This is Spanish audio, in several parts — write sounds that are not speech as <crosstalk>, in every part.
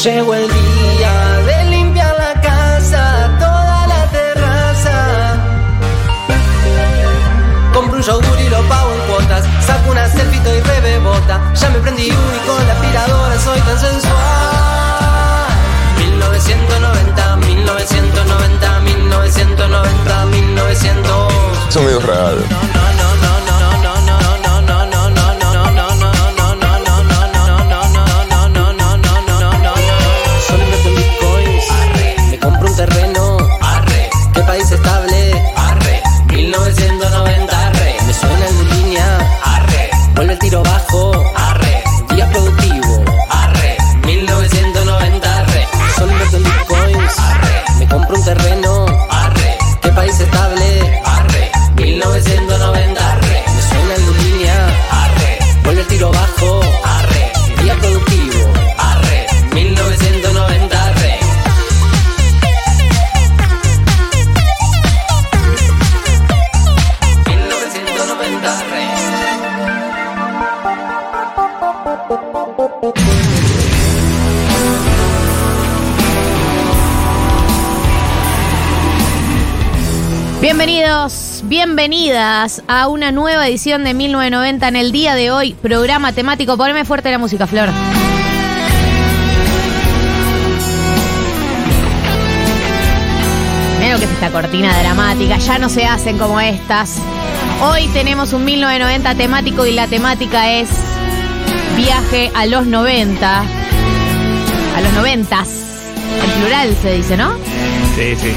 Llegó el día de limpiar la casa, toda la terraza. Compro un yogur y lo pago en cuotas. Saco una selfie y rebebota. Ya me prendí uno y con la aspiradora soy tan sensual. 1990, 1990, 1990, 1900. Son medio raros. Bienvenidas a una nueva edición de 1990 en el día de hoy, programa temático. Poneme fuerte la música, Flor. Mira que es esta cortina dramática, ya no se hacen como estas. Hoy tenemos un 1990 temático y la temática es viaje a los 90. A los 90. En plural se dice, ¿no? Sí, sí.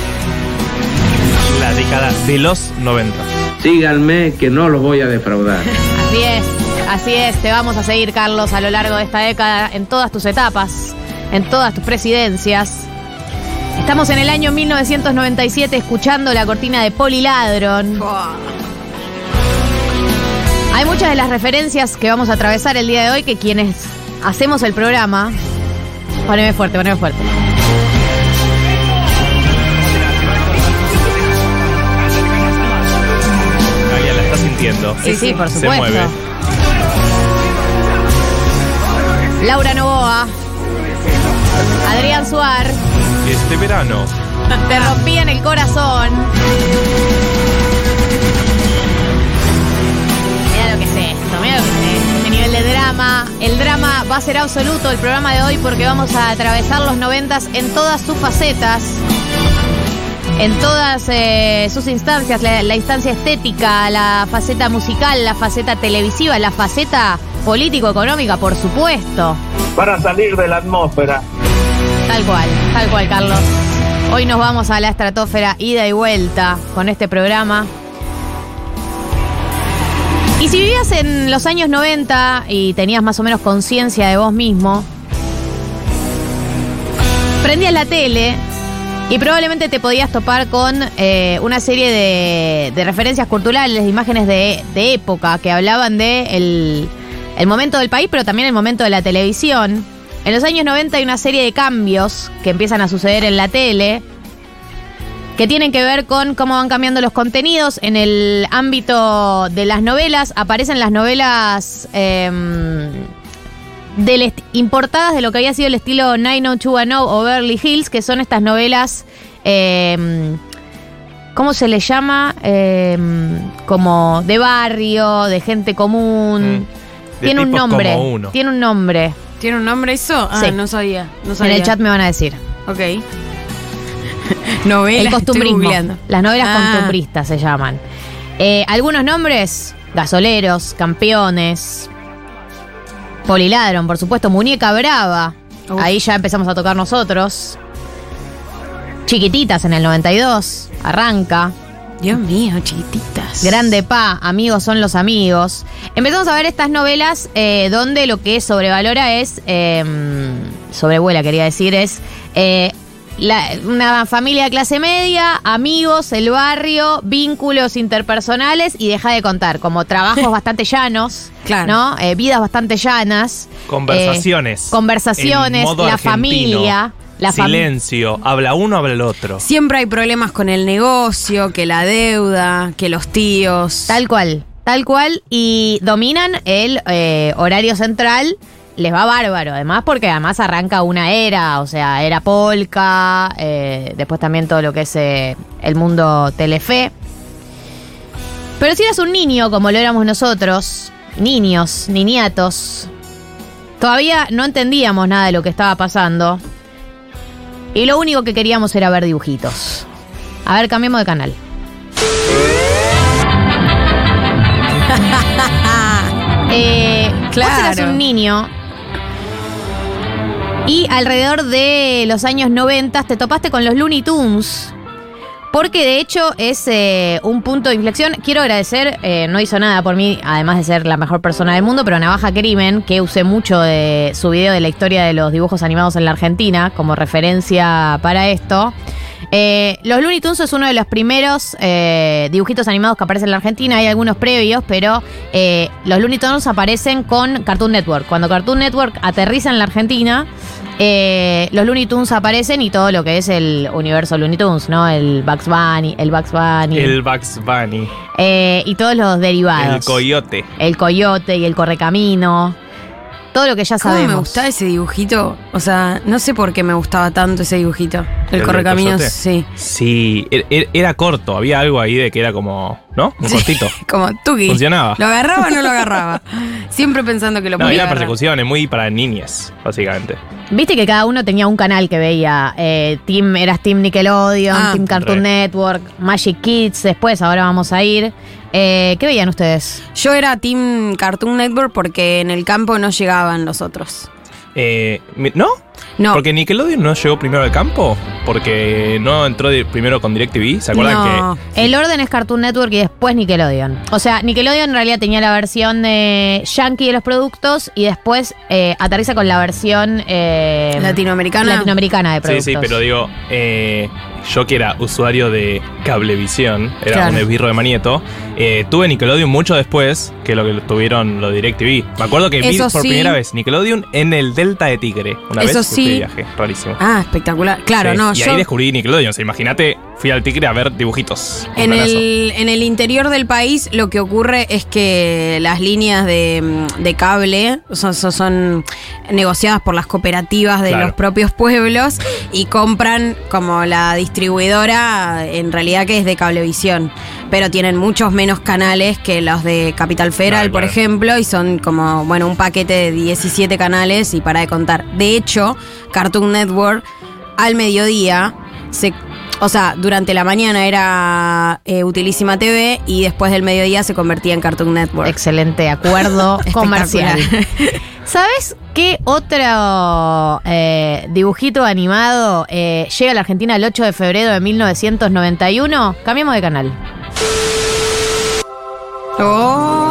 La década de los 90. Síganme que no los voy a defraudar. Así es, así es. Te vamos a seguir, Carlos, a lo largo de esta década, en todas tus etapas, en todas tus presidencias. Estamos en el año 1997 escuchando la cortina de Poliladron. Hay muchas de las referencias que vamos a atravesar el día de hoy que quienes hacemos el programa. Poneme fuerte, poneme fuerte. Sintiendo. Sí, sí, por Se supuesto. mueve. Laura Novoa. Adrián Suar. Este verano. Te rompían el corazón. Mira lo que es esto, mira lo que es esto. Este nivel de drama. El drama va a ser absoluto el programa de hoy porque vamos a atravesar los noventas en todas sus facetas. En todas eh, sus instancias, la, la instancia estética, la faceta musical, la faceta televisiva, la faceta político-económica, por supuesto. Para salir de la atmósfera. Tal cual, tal cual, Carlos. Hoy nos vamos a la estratosfera ida y vuelta con este programa. Y si vivías en los años 90 y tenías más o menos conciencia de vos mismo, prendías la tele y probablemente te podías topar con eh, una serie de, de referencias culturales, de imágenes de, época que hablaban de el, el momento del país, pero también el momento de la televisión. En los años 90 hay una serie de cambios que empiezan a suceder en la tele que tienen que ver con cómo van cambiando los contenidos. En el ámbito de las novelas, aparecen las novelas em, del importadas de lo que había sido el estilo 90210 o Beverly Hills, que son estas novelas. em, ¿Cómo se le llama? Em, como de barrio, de gente común. Mm. De Tiene un nombre. como uno. Tiene un nombre. ¿Tiene un nombre eso? Ah, Sí. no sabía. No En el chat me van a decir. Ok. <laughs> Novela. El costumbrismo. Las novelas Ah. costumbristas se llaman. Eh, algunos nombres: gasoleros, campeones, poliladron, por supuesto, muñeca brava. Ahí ya empezamos a tocar nosotros. Chiquititas en el 92, arranca. Dios mío, chiquititas. Grande Pa, Amigos son los amigos. Empezamos a ver estas novelas eh, donde lo que sobrevalora es, eh, sobrevuela quería decir, es eh, la- una familia de clase media, amigos, el barrio, vínculos interpersonales y deja de contar, como trabajos <laughs> bastante llanos, Claro. ¿no? Eh, vidas bastante llanas. Conversaciones. eh, conversaciones, la argentino. familia. La Silencio. Habla uno, habla el otro. Siempre hay problemas con el negocio, que la deuda, que los tíos. Tal cual, tal cual. Y dominan el eh, horario central les va bárbaro. Además, porque además arranca una era, o sea, era polka, eh, después también todo lo que es eh, el mundo telefe. Pero si eras un niño, como lo éramos nosotros, niños, niñatos, todavía no entendíamos nada de lo que estaba pasando. Y lo único que queríamos era ver dibujitos. A ver, cambiemos de canal. <laughs> eh, Claro. Vos eras un niño y alrededor de los años 90 te topaste con los Looney Tunes. Porque de hecho es eh, un punto de inflexión. Quiero agradecer, eh, no hizo nada por mí, además de ser la mejor persona del mundo, pero Navaja Crimen, que usé mucho de su video de la historia de los dibujos animados en la Argentina como referencia para esto. Eh, los Looney Tunes es uno de los primeros eh, dibujitos animados que aparecen en la Argentina. Hay algunos previos, pero eh, los Looney Tunes aparecen con Cartoon Network. Cuando Cartoon Network aterriza en la Argentina, eh, los Looney Tunes aparecen y todo lo que es el universo Looney Tunes, ¿no? El Bugs Bunny, el Bugs Bunny El Bugs Bunny. eh, y todos los derivados. El coyote. El coyote y el correcamino. Todo lo que ya ¿Cómo sabemos. me gustaba ese dibujito? O sea, no sé por qué me gustaba tanto ese dibujito. El, ¿El del correcaminos, sí. Sí, er- er- era corto. Había algo ahí de que era como, ¿no? Un cortito. <laughs> Como Tuki. Funcionaba. ¿Lo agarraba o no lo agarraba? <laughs> Siempre pensando que lo No, podía era agarrar. persecución, es muy para niñas, básicamente. Viste que cada uno tenía un canal que veía. Eh, team, eras Team Nickelodeon, Ah, Team Cartoon re. Network, Magic Kids, después, ahora vamos a ir. Eh, ¿Qué veían ustedes? Yo era Team Cartoon Network porque en el campo no llegaban los otros. Eh, ¿No? No. Porque Nickelodeon no llegó primero al campo. Porque no entró de- primero con DirecTV. ¿Se acuerdan No. que El orden es Cartoon Network y después Nickelodeon. O sea, Nickelodeon en realidad tenía la versión de Yankee de los productos y después eh, aterriza con la versión eh, Latinoamericana. latinoamericana de Sí, productos. sí, pero digo, eh, yo que era usuario de Cablevisión, era Claro. un esbirro de Manieto, eh, tuve Nickelodeon mucho después que lo que tuvieron lo DirecTV. Me acuerdo que vi por sí. primera vez Nickelodeon en el Delta de Tigre. Una Eso vez sí. de viaje, rarísimo. Ah, espectacular. Claro, Sí, no, y yo. ahí descubrí Nickelodeon. O sea, imagínate, fui al Tigre a ver dibujitos. En el, en el interior del país lo que ocurre es que las líneas de, de cable son, son, son negociadas por las cooperativas de Claro. los propios pueblos y compran como la distribuidora en realidad que es de cablevisión. Pero tienen muchos menos canales que los de Capital Federal, por claro. ejemplo, y son como, bueno, un paquete de 17 canales y para de contar. De hecho, Cartoon Network al mediodía se o sea, durante la mañana era eh, Utilísima TV y después del mediodía se convertía en Cartoon Network. Excelente acuerdo <laughs> comercial. ¿Sabes qué otro eh, dibujito animado eh, llega a la Argentina el 8 de febrero de 1991? Cambiamos de canal. ¡Oh!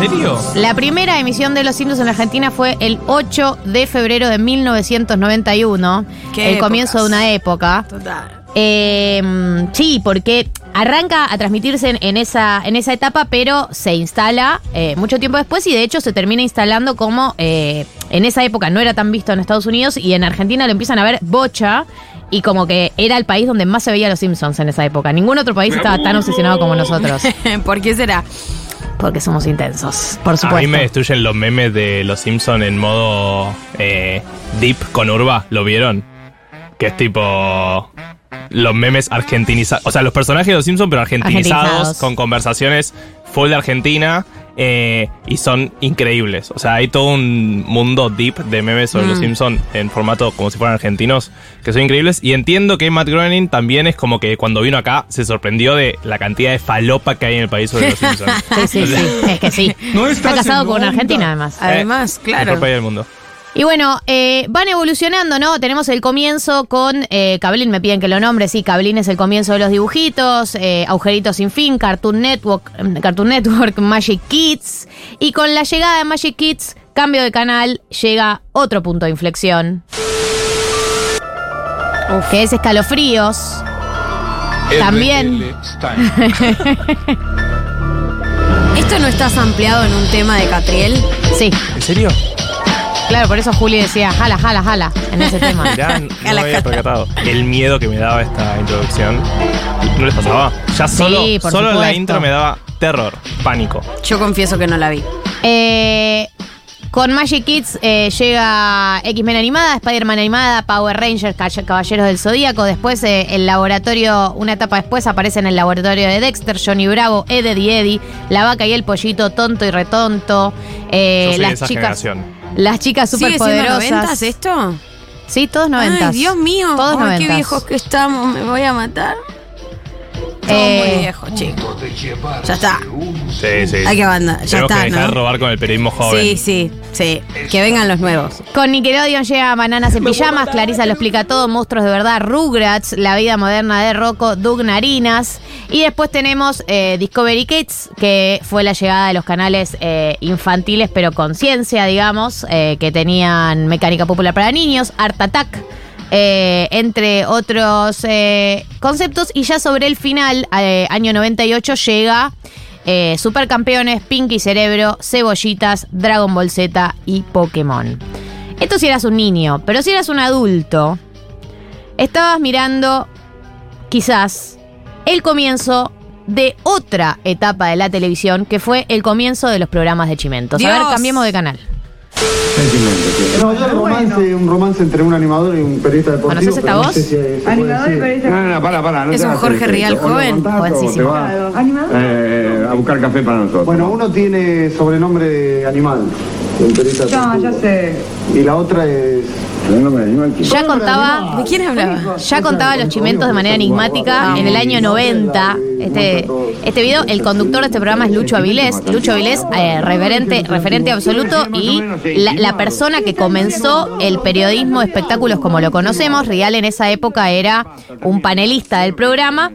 ¿En serio? La primera emisión de Los Simpsons en la Argentina fue el 8 de febrero de 1991, Qué el comienzo de una época. Total. Eh, sí, porque arranca a transmitirse en, en esa, en esa etapa, pero se instala eh, mucho tiempo después y de hecho se termina instalando como eh, en esa época no era tan visto en Estados Unidos y en Argentina lo empiezan a ver bocha y como que era el país donde más se veía los Simpsons en esa época. Ningún otro país estaba tan obsesionado como nosotros, <laughs> ¿Por qué será? Porque somos intensos, por A supuesto. mí me destruyen los memes de los Simpsons en modo eh, deep con Urba. ¿Lo vieron? Que es tipo. Los memes argentinizados. O sea, los personajes de los Simpsons, pero argentinizados, Argentinizados. con conversaciones full de Argentina. Eh, y son increíbles. O sea, hay todo un mundo deep de memes sobre los Mm. Simpsons en formato como si fueran argentinos, que son increíbles. Y entiendo que Matt Groening también es como que cuando vino acá se sorprendió de la cantidad de falopa que hay en el país sobre los <laughs> Simpsons. Sí, sí, sí, <laughs> es que sí. Está casado con una argentina además. Además, claro. Mejor país del mundo. Y bueno, eh, van evolucionando, ¿no? Tenemos el comienzo con eh, Cablín, me piden que lo nombre, sí, Cablín es el comienzo de los dibujitos, eh, Agujeritos sin fin, Cartoon Network, mm, Cartoon Network, <laughs> Magic Kids. Y con la llegada de Magic Kids, cambio de canal, llega otro punto de inflexión. Que es escalofríos. También. <laughs> ¿Esto no está ampliado en un tema de Catriel? Sí, ¿En serio? Claro, por eso Juli decía, jala, jala, jala, en ese tema. <laughs> Mirá, no me Jala, había percatado. El miedo que me daba esta introducción. ¿No les pasaba? Ya solo, Sí, por solo la supuesto. intro me daba terror, pánico. Yo confieso que no la vi. Eh, Con Magic Kids eh, llega X-Men animada, Spider-Man animada, Power Rangers, Ca- Caballeros del Zodíaco. Después eh, el laboratorio, una etapa después aparece en el laboratorio de Dexter, Johnny Bravo, Eddie y Eddie, La Vaca y el Pollito, Tonto y Retonto. eh, Yo soy de las esa chicas, generación. Las chicas ¿Sigue superpoderosas. noventas esto? Sí, todos noventas. Ay, Dios mío. Todos Ay, qué viejos que estamos. Me voy a matar. Todo Eh, muy viejo, chicos. Ya está. Sí, sí. Hay que abandonar. Ya Tenemos está, que dejar de ¿no? robar con el periodismo joven. Sí, sí, sí. Que vengan los nuevos. Con Nickelodeon llega Bananas en Pijamas, Clarisa lo explica todo, Monstruos de Verdad, Rugrats, La Vida Moderna de Rocco, Doug Narinas. Y después tenemos eh, Discovery Kids, que fue la llegada de los canales eh, infantiles, pero con ciencia, digamos, eh, que tenían Mecánica Popular para Niños, Art Attack. Eh, entre otros eh, conceptos, y ya sobre el final, eh, año 98, llega eh, Supercampeones, Pinky Cerebro, Cebollitas, Dragon Ball Z y Pokémon. Esto si eras un niño, pero si eras un adulto, estabas mirando quizás el comienzo de otra etapa de la televisión, que fue el comienzo de los programas de Chimentos. A ver, cambiemos de canal. No, yo romance, un romance entre un animador y un periodista deportivo. ¿Conoces esta no voz? sé si decir. No, no, para, para. No Es un Jorge Rial joven. Jovencísimo. vas, eh, a buscar café para nosotros. Bueno, uno tiene sobrenombre de animal, deportivo. ya sé. Y la otra es... Ya contaba, ¿De quién hablaba? ya contaba los chimentos de manera enigmática en el año 90. Este, este video, el conductor de este programa es Lucho Avilés. Lucho Avilés, eh, referente, referente absoluto y la, la persona que comenzó el periodismo de espectáculos como lo conocemos. Rial en esa época era un panelista del programa.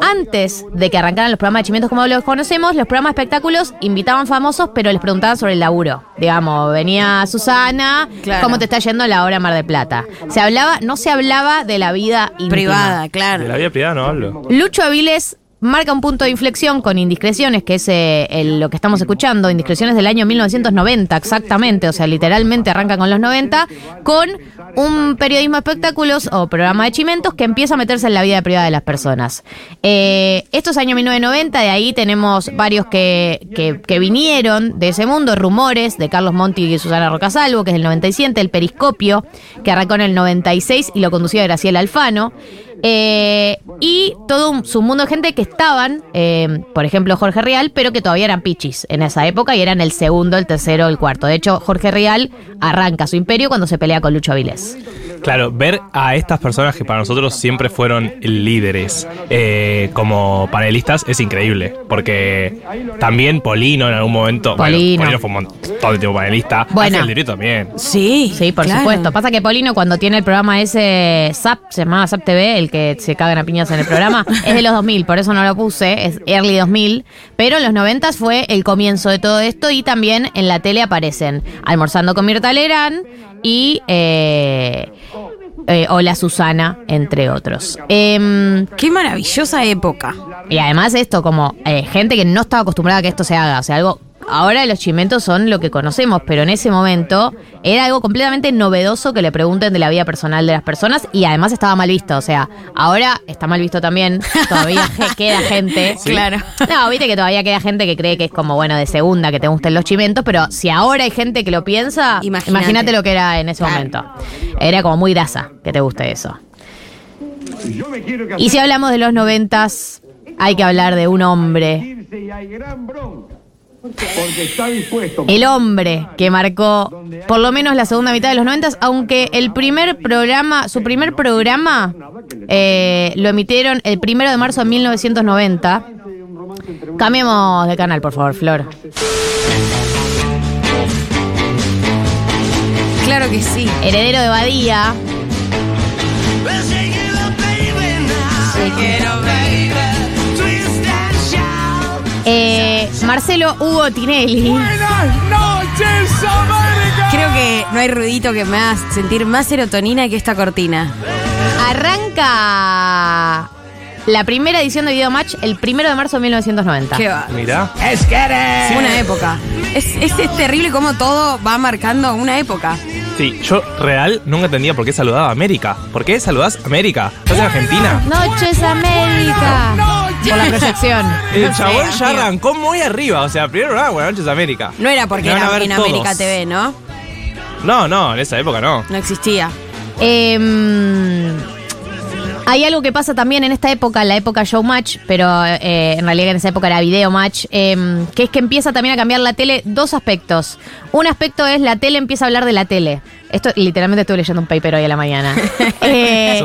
Antes de que arrancaran los programas de chimentos como los conocemos, los programas de espectáculos invitaban famosos, pero les preguntaban sobre el laburo. Digamos, venía Susana, Claro. ¿cómo te está yendo la hora Mar de Plata? Se hablaba, no se hablaba de la vida íntima. Privada, De claro. la vida privada no hablo. Lucho Aviles marca un punto de inflexión con Indiscreciones, que es eh, el- lo que estamos escuchando, Indiscreciones del año 1990, exactamente, o sea, literalmente arranca con los 90, con un periodismo de espectáculos o programa de chimentos que empieza a meterse en la vida privada de las personas. Eh, esto es año 1990, de ahí tenemos varios que, que, que vinieron de ese mundo, Rumores, de Carlos Monti y Susana Rocasalvo, que es del 97, El Periscopio, que arrancó en el 96 y lo conducía Graciela Alfano. Eh, y todo un submundo de gente que estaban, eh, por ejemplo, Jorge Rial, pero que todavía eran pichis en esa época y eran el segundo, el tercero, el cuarto. De hecho, Jorge Rial arranca su imperio cuando se pelea con Lucho Avilés. Claro, ver a estas personas que para nosotros siempre fueron líderes eh, como panelistas es increíble. Porque también Polino en algún momento. bueno, Polino. Polino fue un montón de tiempo panelista. Bueno. Ángel Dirito también. Sí. Sí, por claro. supuesto. Pasa que Polino, cuando tiene el programa ese SAP, se llamaba SAP TV, el que se cagan a piñas en el programa, <laughs> es de los 2000, por eso no lo puse, es early 2000. Pero en los 90 fue el comienzo de todo esto y también en la tele aparecen Almorzando con Mirta Legrand y eh, eh, Hola Susana, entre otros. Em, Qué maravillosa época. y además esto, como eh, gente que no estaba acostumbrada a que esto se haga, o sea, algo... Ahora los chimentos son lo que conocemos, pero en ese momento era algo completamente novedoso que le pregunten de la vida personal de las personas y además estaba mal visto. O sea, ahora está mal visto también. <laughs> Todavía queda gente. Claro. No, viste que todavía queda gente que cree que es como, bueno, de segunda que te gusten los chimentos, pero si ahora hay gente que lo piensa, Imagínate. lo que era en ese Claro. momento. Era como muy grasa que te guste eso. Y si hablamos de los noventas, hay que hablar de un hombre Porque está dispuesto. El hombre que marcó por lo menos la segunda mitad de los noventas, aunque el primer programa, su primer programa eh, lo emitieron el primero de marzo de 1990. Cambiemos de canal, por favor, Flor. Claro que sí. Heredero de Badía. Eh, Marcelo Hugo Tinelli. Creo que no hay ruidito que me haga sentir más serotonina que esta cortina. Arranca la primera edición de Video Match el primero de marzo de 1990. Qué va. Mirá. Una época. Es, es, es terrible cómo todo va marcando una época. Sí, yo real nunca entendía por qué saludaba a América. ¿Por qué saludás a América? ¿Estás en Argentina? Noches América. Por la <laughs> proyección. El No sé, chabón ya amigo. arrancó muy arriba. O sea, primero nada, Buenas noches América. No era porque Me era en todos. América TV, ¿no? No, no, en esa época no. No existía. Em, hay algo que pasa también en esta época, la época Showmatch, pero eh, en realidad en esa época era Video Match, em, que es que empieza también a cambiar la tele dos aspectos. Un aspecto es la tele empieza a hablar de la tele. Esto literalmente estuve leyendo un paper hoy a la mañana. <laughs> Eh,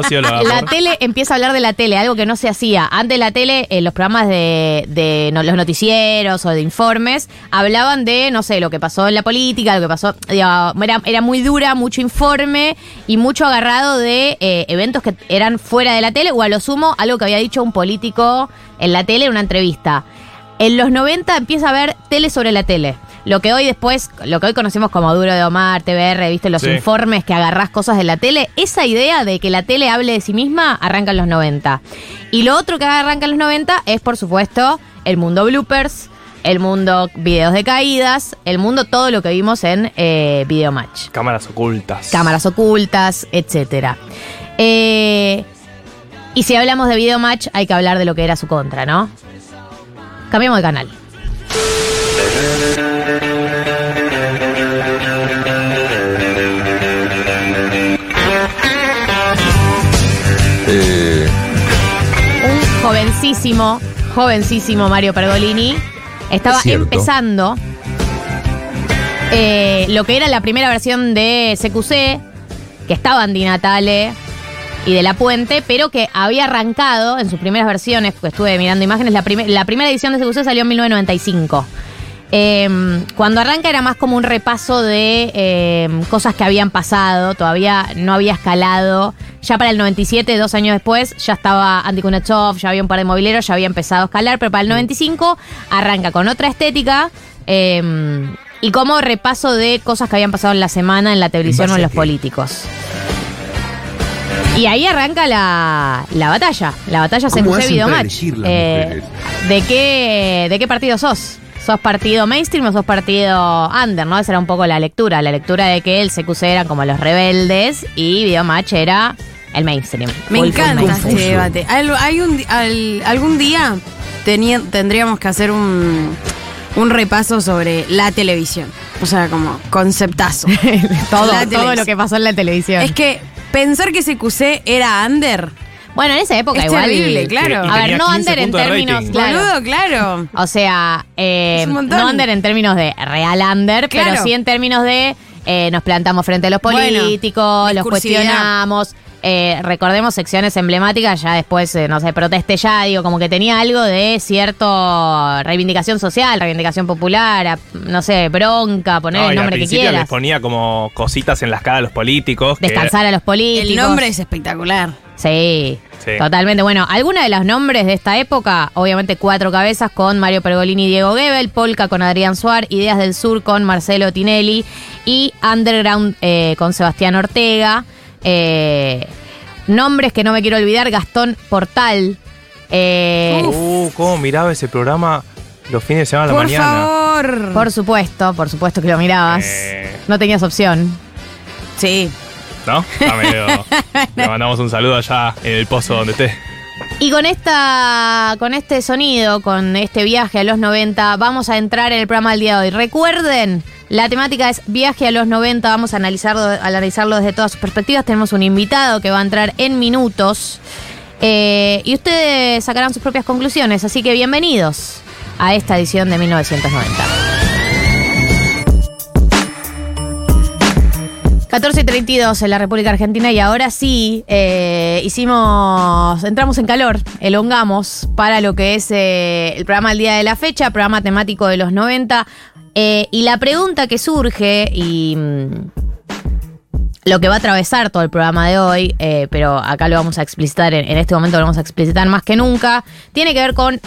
la tele empieza a hablar de la tele, algo que no se hacía. Antes la tele, en los programas de, de no- los noticieros o de informes, hablaban de, no sé, lo que pasó en la política, lo que pasó. era, era muy dura, mucho informe y mucho agarrado de eh, eventos que eran fuera de la tele o a lo sumo algo que había dicho un político en la tele en una entrevista. En los 90 empieza a haber tele sobre la tele. Lo que hoy después, lo que hoy conocemos como Duro de Omar, TBR, viste, los Sí. informes que agarrás cosas de la tele, esa idea de que la tele hable de sí misma arranca en los 90. Y lo otro que arranca en los 90 es, por supuesto, el mundo bloopers, el mundo videos de caídas, el mundo todo lo que vimos en eh, Video Match Cámaras ocultas. cámaras ocultas, etcétera. Eh, y si hablamos de Video Match, hay que hablar de lo que era su contra, ¿no? Cambiamos de canal. Jovencísimo, jovencísimo Mario Pergolini. Estaba Es empezando eh, lo que era la primera versión de CQC, que estaba en Di Natale y de La Puente, pero que había arrancado en sus primeras versiones, porque estuve mirando imágenes, la, la primera edición de CQC salió en 1995. Eh, cuando arranca era más como un repaso de eh, cosas que habían pasado, todavía no había escalado. Ya para el 97, dos años después, ya estaba Andy Kunachov, ya había un par de mobileros, ya había empezado a escalar, pero para el 95 arranca con otra estética eh, y como repaso de cosas que habían pasado en la semana en la televisión o en los políticos. Y ahí arranca la, la batalla. La batalla se ¿Cómo CQC hacen Video para Match. elegir las Eh? ¿de, qué, ¿De qué partido sos? ¿Sos partido mainstream o sos partido under? ¿no? Esa era un poco la lectura. La lectura de que el CQC eran como los rebeldes y Video Match era el mainstream. Me Full, full encanta mainstream. este debate. Al- hay un, al- algún día tenía- tendríamos que hacer un, un repaso sobre la televisión. O sea, como conceptazo. <laughs> todo, todo lo que pasó en la televisión. Es que pensar que CQC era under. Bueno, en esa época Es igual. terrible, claro. Y A ver, no 15 under en términos. Claro. Boludo, claro. O sea, eh, no under en términos de real under, pero Claro. sí en términos de eh, nos plantamos frente a los Bueno, políticos, los cuestionamos. eh, recordemos secciones emblemáticas, ya después, eh, no sé, proteste ya, digo, como que tenía algo de cierto reivindicación social, reivindicación popular, a- no sé, bronca, poner No, y el al nombre que principio les quieras. ponía como cositas en las caras a los políticos. que- Descansar a los políticos. El nombre es espectacular. Sí, Sí. totalmente. Bueno, algunos de los nombres de esta época, obviamente Cuatro Cabezas con Mario Pergolini y Diego Gebel, Polka con Adrián Suar, Ideas del Sur con Marcelo Tinelli y Underground eh, con Sebastián Ortega. Eh, nombres que no me quiero olvidar, Gastón Portal. eh, Uh, cómo miraba ese programa los fines de semana a la Por mañana. favor. por supuesto, por supuesto que lo mirabas. Eh. No tenías opción. Sí. ¿No? Está medio- <laughs> Le mandamos un saludo allá en el pozo donde esté. Y con esta, con este sonido, con este viaje a los 90, vamos a entrar en el programa del día de hoy. Recuerden, la temática es viaje a los 90, vamos a analizarlo, a analizarlo desde todas sus perspectivas. Tenemos un invitado que va a entrar en minutos. Eh, y ustedes sacarán sus propias conclusiones, así que bienvenidos a esta edición de 1990. 14.32 en la República Argentina y ahora sí eh, hicimos, entramos en calor, elongamos para lo que es eh, el programa del día de la fecha, programa temático de los 90. eh, y la pregunta que surge y mm, lo que va a atravesar todo el programa de hoy, pero acá lo vamos a explicitar, en, este momento lo vamos a explicitar más que nunca, tiene que ver con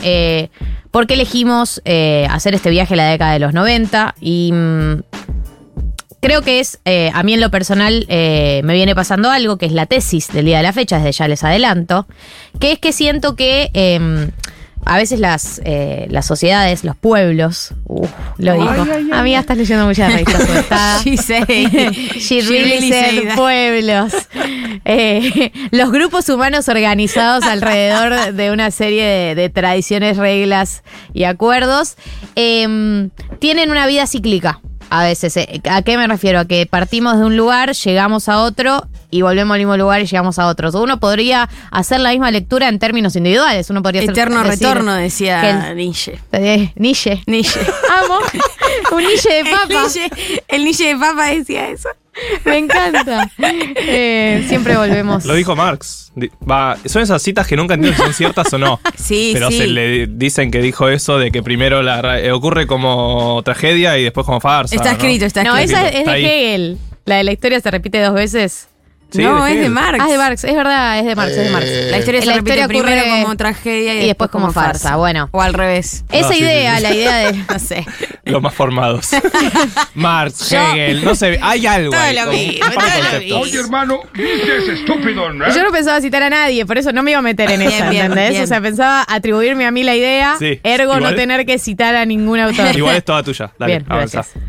por qué elegimos hacer este viaje a la década de los 90 y... mm, Creo que es, eh, a mí en lo personal, eh, me viene pasando algo, que es la tesis del día de la fecha, desde ya les adelanto, que es que siento que eh, a veces las, eh, las sociedades, los pueblos, uh, lo dijo. Amiga, estás leyendo muchas revistas. <laughs> She. <laughs> She really said that. pueblos. Eh, los grupos humanos organizados alrededor de una serie de, de tradiciones, reglas y acuerdos em, tienen una vida cíclica. A veces, eh, ¿a qué me refiero? A que partimos de un lugar, llegamos a otro y volvemos al mismo lugar y llegamos a otro. Uno podría hacer la misma lectura en términos individuales. Uno podría hacer- Eterno decir, retorno, decía el- Nietzsche. eh, Nietzsche. Nietzsche. Amo. <laughs> Un niche de El papa. Nietzsche, el Nietzsche de papa decía eso. <laughs> Me encanta. Eh, siempre volvemos. Lo dijo Marx. Va, son esas citas que nunca entiendo si son ciertas o no. <laughs> Sí, Pero sí. se le dicen que dijo eso de que primero la ra- eh, ocurre como tragedia y después como farsa. Está ¿no? escrito, está No, escrito. esa es Está de. Hegel. La de la historia se repite dos veces. Sí, no, de es de. Marx. Ah, es de Marx, es verdad, es de Marx, es de Marx. La historia se La repite historia primero ocurre- como tragedia y, y después como farsa, bueno. O al revés. Esa No, idea, sí, sí. la idea de. <laughs> No sé. Los más formados. <laughs> Marx, Hegel, no sé, hay algo Todo ahí. lo mismo, todo. Oye, hermano, ¿viste ese estúpido, no? Yo no pensaba citar a nadie, por eso no me iba a meter en bien, ¿entendés? bien. O sea, pensaba atribuirme a mí la idea, Sí, ergo igual. no tener que citar a ningún autor. Igual es toda tuya. Dale, Bien, avanza. gracias.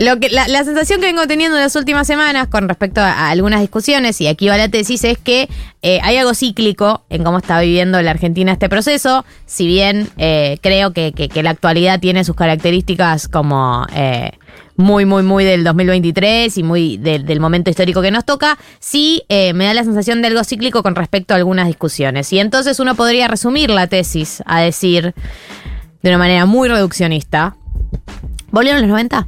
Lo que, la, sensación que vengo teniendo en las últimas semanas con respecto a, algunas discusiones, y aquí va la tesis, es que eh, hay algo cíclico en cómo está viviendo la Argentina este proceso, si bien eh, creo que, que- la actualidad tiene sus características como eh, muy, muy, muy del 2023 y muy de- del momento histórico que nos toca, sí me da la sensación de algo cíclico con respecto a algunas discusiones. Y entonces uno podría resumir la tesis a decir, de una manera muy reduccionista, ¿volvieron los 90?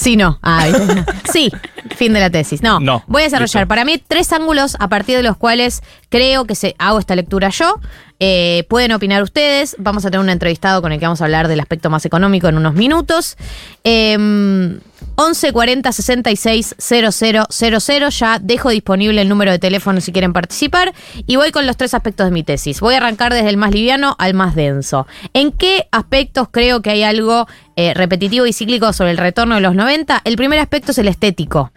Sí, no. Ah, <laughs> sí, fin de la tesis. No, No, voy a desarrollar listo. para mí tres ángulos a partir de los cuales creo que se, hago esta lectura yo. Eh, pueden opinar ustedes. Vamos a tener un entrevistado con el que vamos a hablar del aspecto más económico en unos minutos. Eh, 11 40 66 000. Ya dejo disponible el número de teléfono si quieren participar. Y voy con los tres aspectos de mi tesis. Voy a arrancar desde el más liviano al más denso. ¿En qué aspectos creo que hay algo eh, repetitivo y cíclico sobre el retorno de los 90? El primer aspecto es el estético.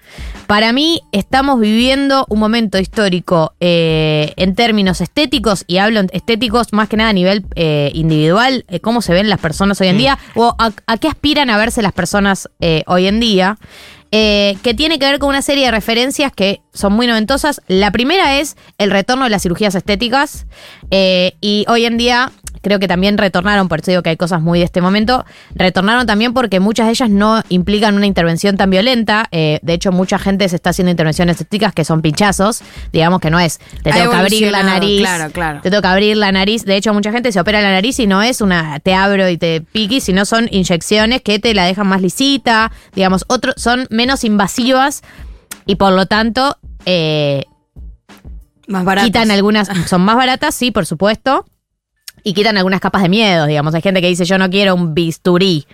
Para mí estamos viviendo un momento histórico eh, en términos estéticos, y hablo estéticos más que nada a nivel eh, individual, cómo se ven las personas hoy en día, o a, a qué aspiran a verse las personas hoy en día, eh, que tiene que ver con una serie de referencias que son muy noventosas. La primera es el retorno de las cirugías estéticas, eh, y hoy en día creo que también retornaron, por eso digo que hay cosas muy de este momento, retornaron también porque muchas de ellas no implican una intervención tan violenta. eh, de hecho, mucha gente se está haciendo intervenciones estéticas que son pinchazos, digamos que no es, te tengo que abrir la nariz, claro, claro. te tengo que abrir la nariz. De hecho, mucha gente se opera la nariz y no es una te abro y te piqui, sino son inyecciones que te la dejan más lisita, digamos, otro, son menos invasivas y por lo tanto eh, Más barato. quitan algunas, son más baratas, sí, por supuesto, y quitan algunas capas de miedo, digamos. Hay gente que dice, yo no quiero un bisturí,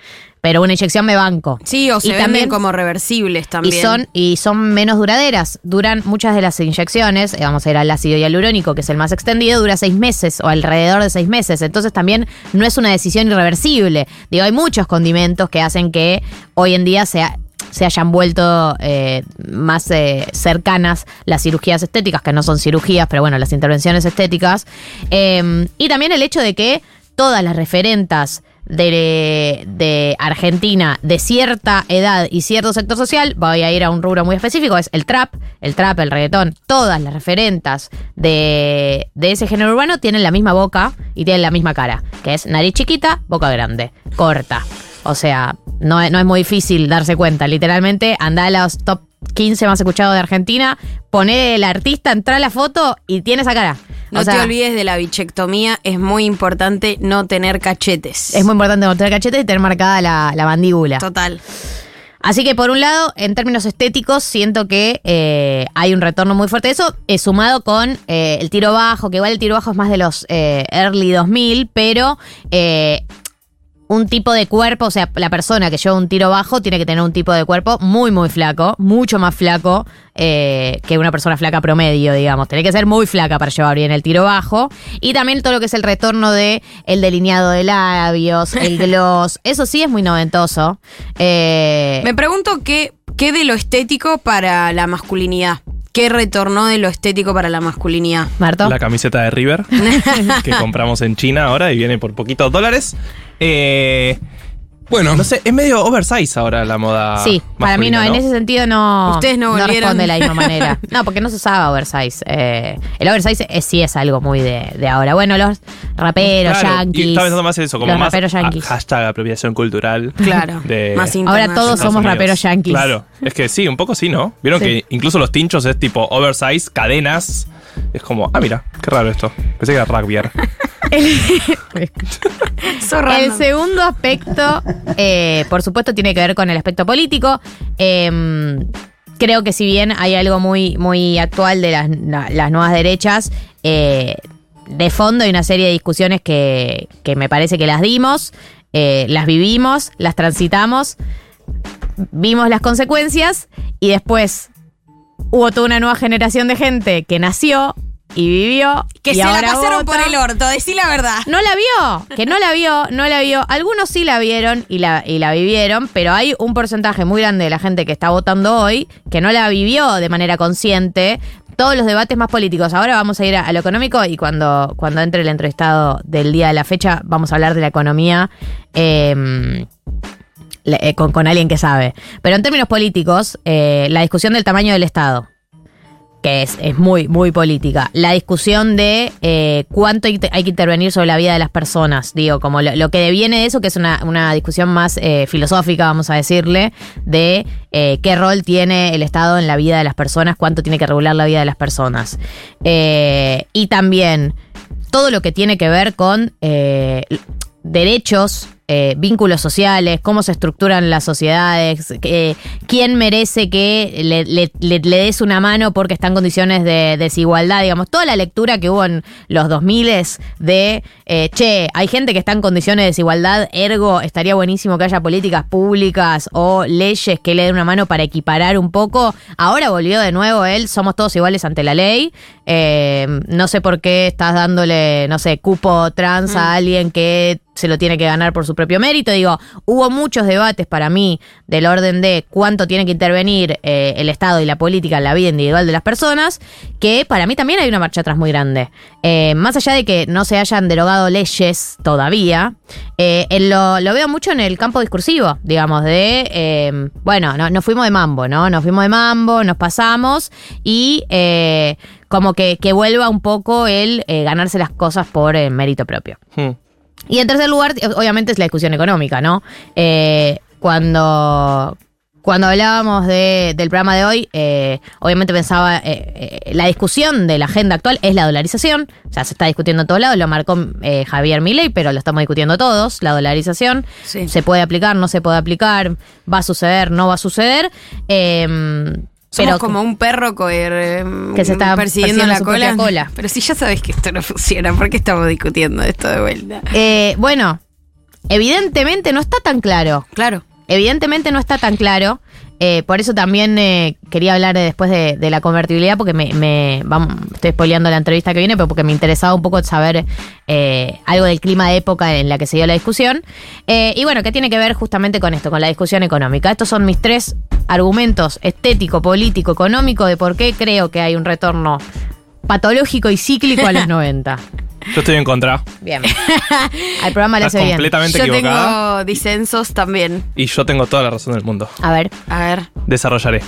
pero una inyección me banco. Sí, o se Y venden también- como reversibles también. Y son, y son menos duraderas. Duran muchas de las inyecciones, eh, vamos a ir al ácido hialurónico, que es el más extendido, dura seis meses o alrededor de seis meses. Entonces también no es una decisión irreversible. Digo, hay muchos condimentos que hacen que hoy en día sea se hayan vuelto eh, más eh, cercanas las cirugías estéticas, que no son cirugías, pero bueno, las intervenciones estéticas. Eh, y también el hecho de que todas las referentas de, de Argentina de cierta edad y cierto sector social, voy a ir a un rubro muy específico, es el trap, el trap, el reggaetón, todas las referentas de, de ese género urbano tienen la misma boca y tienen la misma cara, que es nariz chiquita, boca grande, corta. O sea, no, es- no es muy difícil darse cuenta. Literalmente, anda a los top 15 más escuchados de Argentina, poné el artista, entra a la foto y tiene esa cara. No O sea, te olvides de la bichectomía, es muy importante no tener cachetes. Es muy importante no tener cachetes y tener marcada la, la mandíbula. Total. Así que por un lado, en términos estéticos, siento que eh, hay un retorno muy fuerte. Eso es sumado con eh, el tiro bajo, que igual el tiro bajo es más de los eh, early 2000, pero un tipo de cuerpo, o sea, la persona que lleva un tiro bajo tiene que tener un tipo de cuerpo muy, muy flaco, mucho más flaco eh, que una persona flaca promedio, digamos. Tiene que ser muy flaca para llevar bien el tiro bajo. Y también todo lo que es el retorno de el delineado de labios, el <laughs> gloss. Eso sí es muy noventoso. Eh, Me pregunto qué, qué de lo estético para la masculinidad. ¿Qué retornó de lo estético para la masculinidad? Marto. La camiseta de River <laughs> que compramos en China ahora y viene por poquitos dólares. Eh, Bueno, no sé, es medio oversize ahora la moda. Sí, para mí no, en ese sentido no. Ustedes no volvieron. responde de la misma <laughs> manera. No, porque no se usaba oversize. Eh, el oversize es- sí es algo muy de, de ahora. Bueno, los raperos, Claro, yankees. Y estaba pensando más en eso, como los más raperos yankees. hashtag apropiación cultural. Claro. De- más Ahora todos somos Unidos. raperos yankees. Claro, es que sí, un poco sí, ¿no? Vieron Sí. que incluso los tinchos es tipo oversize, cadenas. Es como, ah, mira, qué raro esto. Pensé que era rugbyer. <laughs> Eso El segundo aspecto, eh, por supuesto, tiene que ver con el aspecto político. Eh, creo que si bien hay algo muy, muy actual de las, las nuevas derechas, eh, de fondo hay una serie de discusiones que, que me parece que las dimos, eh, las vivimos, las transitamos, vimos las consecuencias y después hubo toda una nueva generación de gente que nació y vivió. Que y se la pasaron por el orto, decí la verdad. No la vio, que no la vio, no la vio. Algunos sí la vieron y la, y la vivieron, pero hay un porcentaje muy grande de la gente que está votando hoy que no la vivió de manera consciente. Todos los debates más políticos. Ahora vamos a ir a, a lo económico y cuando, cuando entre el entrevistado del día de la fecha vamos a hablar de la economía. eh, eh, con, alguien que sabe. Pero en términos políticos, eh, la discusión del tamaño del Estado, que es, es muy, muy política. La discusión de eh, cuánto hay, que intervenir sobre la vida de las personas, digo, como lo, que deviene de eso, que es una, una discusión más filosófica, vamos a decirle, de qué rol tiene el Estado en la vida de las personas, cuánto tiene que regular la vida de las personas. Y también todo lo que tiene que ver con derechos, eh, vínculos sociales, cómo se estructuran las sociedades, eh, quién merece que le, le- des una mano porque está en condiciones de desigualdad, digamos, toda la lectura que hubo en los 2000 de, eh, che, hay gente que está en condiciones de desigualdad, ergo estaría buenísimo que haya políticas públicas o leyes que le den una mano para equiparar un poco. Ahora volvió de nuevo él, somos todos iguales ante la ley. Eh, no sé por qué estás dándole, no sé, cupo trans a alguien que se lo tiene que ganar por su propio mérito. Digo, hubo muchos debates para mí del orden de cuánto tiene que intervenir eh, el Estado y la política en la vida individual de las personas, que para mí también hay una marcha atrás muy grande. Eh, más allá de que no se hayan derogado leyes todavía, eh, en lo, lo veo mucho en el campo discursivo, digamos, de, bueno, no, nos fuimos de mambo, ¿no? Nos fuimos de mambo, nos pasamos y... eh, como que, que vuelva un poco el eh, ganarse las cosas por eh, mérito propio. Hmm. Y en tercer lugar, obviamente es la discusión económica, ¿no? Eh, cuando, cuando hablábamos de- del programa de hoy, eh, obviamente pensaba, eh, eh, la discusión de la agenda actual es la dolarización, o sea, se está discutiendo en todos lados, lo marcó eh, Javier Milei, pero lo estamos discutiendo todos, la dolarización, Sí. se puede aplicar, no se puede aplicar, va a suceder, no va a suceder. Somos pero como un perro co- eh, Que se está persiguiendo persiguiendo la cola. cola. Pero si ya sabes que esto no funciona, ¿por qué estamos discutiendo esto de vuelta? Eh, bueno, evidentemente no está tan claro. Claro. Evidentemente no está tan claro. Eh, por eso también eh, quería hablar de- después de, de la convertibilidad, porque me, me- vamos, estoy spoileando la entrevista que viene, pero porque me interesaba un poco saber eh, algo del clima de época en la que se dio la discusión. Eh, y bueno, ¿qué tiene que ver justamente con esto, con la discusión económica? Estos son mis tres argumentos estético, político, económico de por qué creo que hay un retorno patológico y cíclico a los <laughs> 90. Yo estoy en contra. Bien. <laughs> Al programa le Estás hace bien. completamente Yo equivocada. tengo disensos también. Y yo tengo toda la razón del mundo. A ver. A ver. Desarrollaré.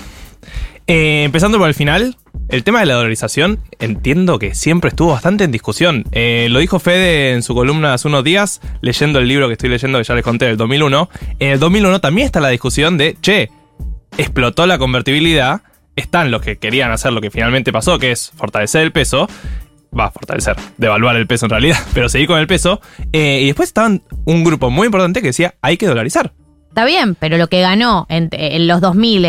Eh, empezando por el final, el tema de la dolarización entiendo que siempre estuvo bastante en discusión. Eh, lo dijo Fede en su columna hace unos días, leyendo el libro que estoy leyendo, que ya les conté, del 2001. En el 2001 también está la discusión de, che, explotó la convertibilidad, están los que querían hacer lo que finalmente pasó, que es fortalecer el peso. Va, fortalecer, devaluar el peso en realidad, <laughs> pero seguir con el peso. Eh, y después estaban un grupo muy importante que decía, hay que dolarizar. Está bien, pero lo que ganó en, en los 2000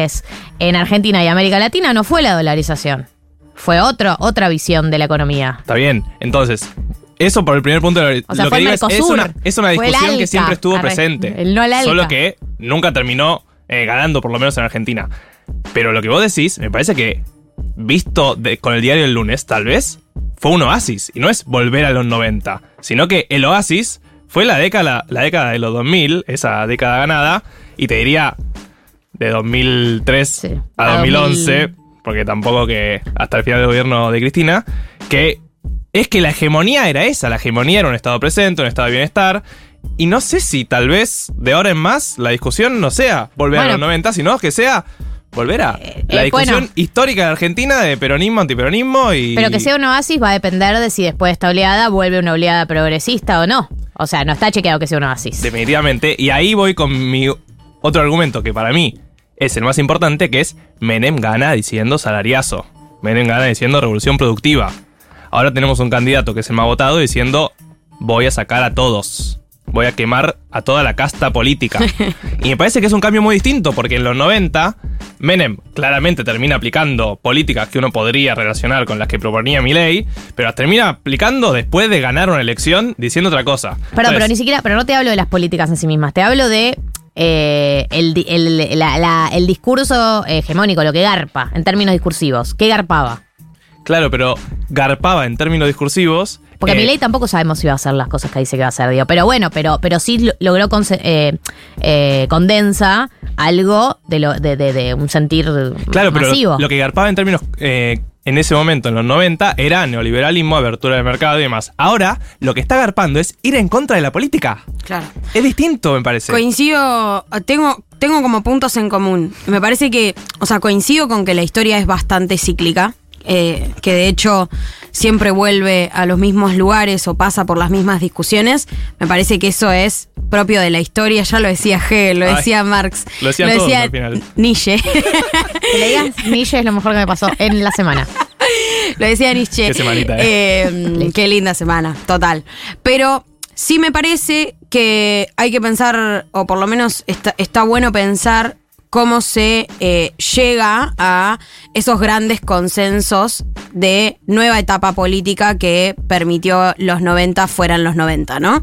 en Argentina y América Latina no fue la dolarización. Fue otro, otra visión de la economía. Está bien. Entonces, eso por el primer punto. de la- O sea, lo fue que digo es, una, es discusión que siempre estuvo Arre, presente. el no. Solo que nunca terminó eh, ganando, por lo menos en Argentina. Pero lo que vos decís, me parece que, visto de- con el diario el lunes, tal vez, fue un oasis. Y no es volver a los 90, sino que el oasis fue la década, la década de los 2000, esa década ganada, y te diría de 2003 Sí. a A 2011, porque tampoco que hasta el final del gobierno de Cristina, que es que la hegemonía era esa, la hegemonía era un estado presente, un estado de bienestar, y no sé si tal vez de ahora en más la discusión no sea volver a los 90, sino que sea volver a la eh, discusión bueno. histórica de Argentina de peronismo, antiperonismo y... Pero que sea un oasis va a depender de si después de esta oleada vuelve una oleada progresista o no. O sea, no está chequeado que sea un oasis. Definitivamente. Y ahí voy con mi otro argumento que para mí es el más importante, que es Menem gana diciendo salariazo. Menem gana diciendo revolución productiva. Ahora tenemos un candidato que es el más votado diciendo voy a sacar a todos. Voy a quemar a toda la casta política. <laughs> y me parece que es un cambio muy distinto, porque en los 90, Menem claramente termina aplicando políticas que uno podría relacionar con las que proponía Milei, pero las termina aplicando después de ganar una elección diciendo otra cosa. Perdón, pero ni siquiera, pero no te hablo de las políticas en sí mismas, te hablo de eh, el, el- la- la- el discurso hegemónico, lo que garpa en términos discursivos. ¿Qué garpaba? Claro, pero garpaba en términos discursivos. Porque eh, Milei tampoco sabemos si va a hacer las cosas que dice que va a hacer, digo. Pero bueno, pero, pero sí lo- logró eh, eh, condensa algo de, lo, de, de- de un sentir Claro, pero lo que garpaba en términos. eh, en ese momento, en los 90, era neoliberalismo, abertura del mercado y demás. Ahora, lo que está garpando es ir en contra de la política. Claro. Es distinto, me parece. Coincido, tengo, tengo como puntos en común. Me parece que, o sea, coincido con que la historia es bastante cíclica, eh, que de hecho siempre vuelve a los mismos lugares o pasa por las mismas discusiones. Me parece que eso es propio de la historia, ya lo decía Hegel, lo Ay, decía Marx, lo decían todos al final. Nietzsche. Que le digas Nietzsche es lo mejor que me pasó en la semana. Lo decía Nietzsche. Qué semanita, Eh, qué linda semana, total. Pero sí me parece que hay que pensar, o por lo menos está, está bueno pensar cómo se eh, llega a esos grandes consensos de nueva etapa política que permitió los 90 fueran los 90, ¿no?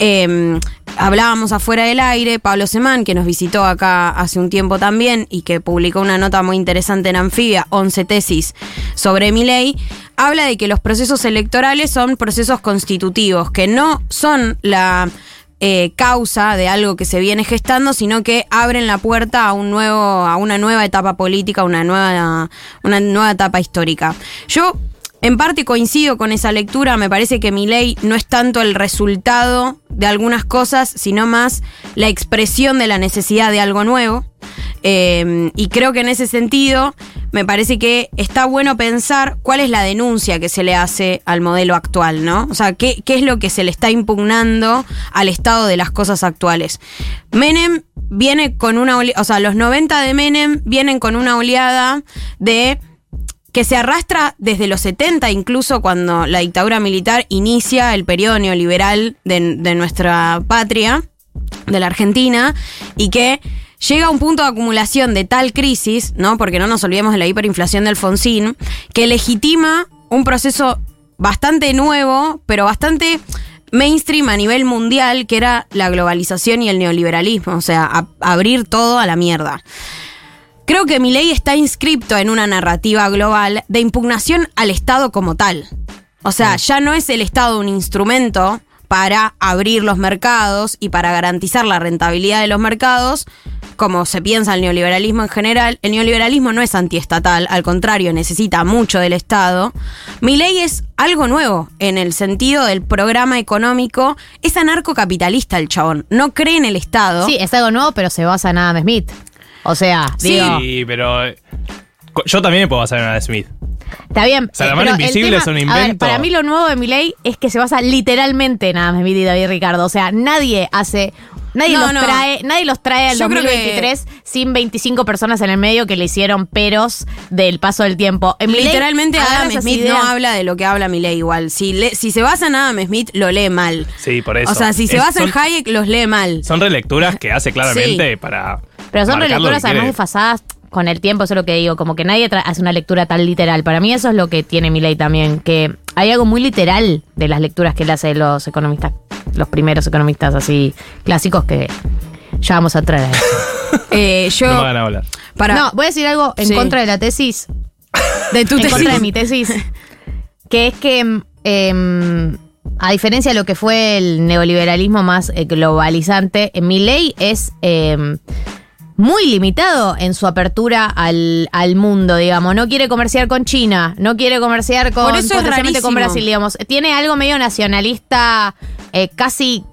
Eh, hablábamos afuera del aire, Pablo Semán, que nos visitó acá hace un tiempo también y que publicó una nota muy interesante en Anfibia, 11 tesis sobre mi ley, habla de que los procesos electorales son procesos constitutivos, que no son la eh, causa de algo que se viene gestando, sino que abren la puerta a un nuevo, a una nueva etapa política, una nueva, una nueva etapa histórica. Yo en parte coincido con esa lectura, me parece que mi ley no es tanto el resultado de algunas cosas, sino más la expresión de la necesidad de algo nuevo. Eh, y creo que en ese sentido me parece que está bueno pensar cuál es la denuncia que se le hace al modelo actual, ¿no? O sea, qué, qué es lo que se le está impugnando al estado de las cosas actuales. Menem viene con una oleada, o sea, los 90 de Menem vienen con una oleada de que se arrastra desde los 70, incluso cuando la dictadura militar inicia el periodo neoliberal de, de nuestra patria, de la Argentina, y que llega a un punto de acumulación de tal crisis, ¿no? Porque no nos olvidemos de la hiperinflación de Alfonsín, que legitima un proceso bastante nuevo, pero bastante mainstream a nivel mundial, que era la globalización y el neoliberalismo, o sea, a- abrir todo a la mierda. Creo que mi ley está inscripto en una narrativa global de impugnación al Estado como tal. O sea, ya no es el Estado un instrumento para abrir los mercados y para garantizar la rentabilidad de los mercados, como se piensa el neoliberalismo en general. El neoliberalismo no es antiestatal, al contrario, necesita mucho del Estado. Mi ley es algo nuevo en el sentido del programa económico. Es anarcocapitalista el chabón, no cree en el Estado. Sí, es algo nuevo, pero se basa en Adam Smith. O sea, Sí. digo, Sí, pero. Yo también me puedo basar en Adam Smith. está bien. sea, la mano pero el invisible es un a ver, invento. para mí lo nuevo de mi ley es que se basa literalmente en Adam Smith y David Ricardo. O sea, nadie hace. Nadie, No, los, no. Trae, nadie los trae al Yo creo que- 2023 sin 25 personas en el medio que le hicieron peros del paso del tiempo. En Literalmente Adam Smith ideas- no habla de lo que habla Milei igual. Si, le- si se basa en Adam Smith, lo lee mal. Sí, por eso. O sea, si se Es- basa en Hayek, los lee mal. Son relecturas que hace claramente para. Pero son relecturas además desfasadas con el tiempo, eso es lo que digo, como que nadie hace una lectura tan literal. Para mí eso es lo que tiene mi ley también, que hay algo muy literal de las lecturas que él hace de los economistas, los primeros economistas así clásicos que ya vamos a traer. <laughs> Eh, yo. No me van a hablar. para, No, voy a decir algo en Sí. contra de la tesis, <laughs> de tu en tesis. contra de mi tesis, <laughs> que es que em, a diferencia de lo que fue el neoliberalismo más eh, globalizante, en mi ley es em, muy limitado en su apertura al, al mundo, digamos. No quiere comerciar con China, no quiere comerciar con, Por eso es con. Brasil, digamos. Tiene algo medio nacionalista, eh, casi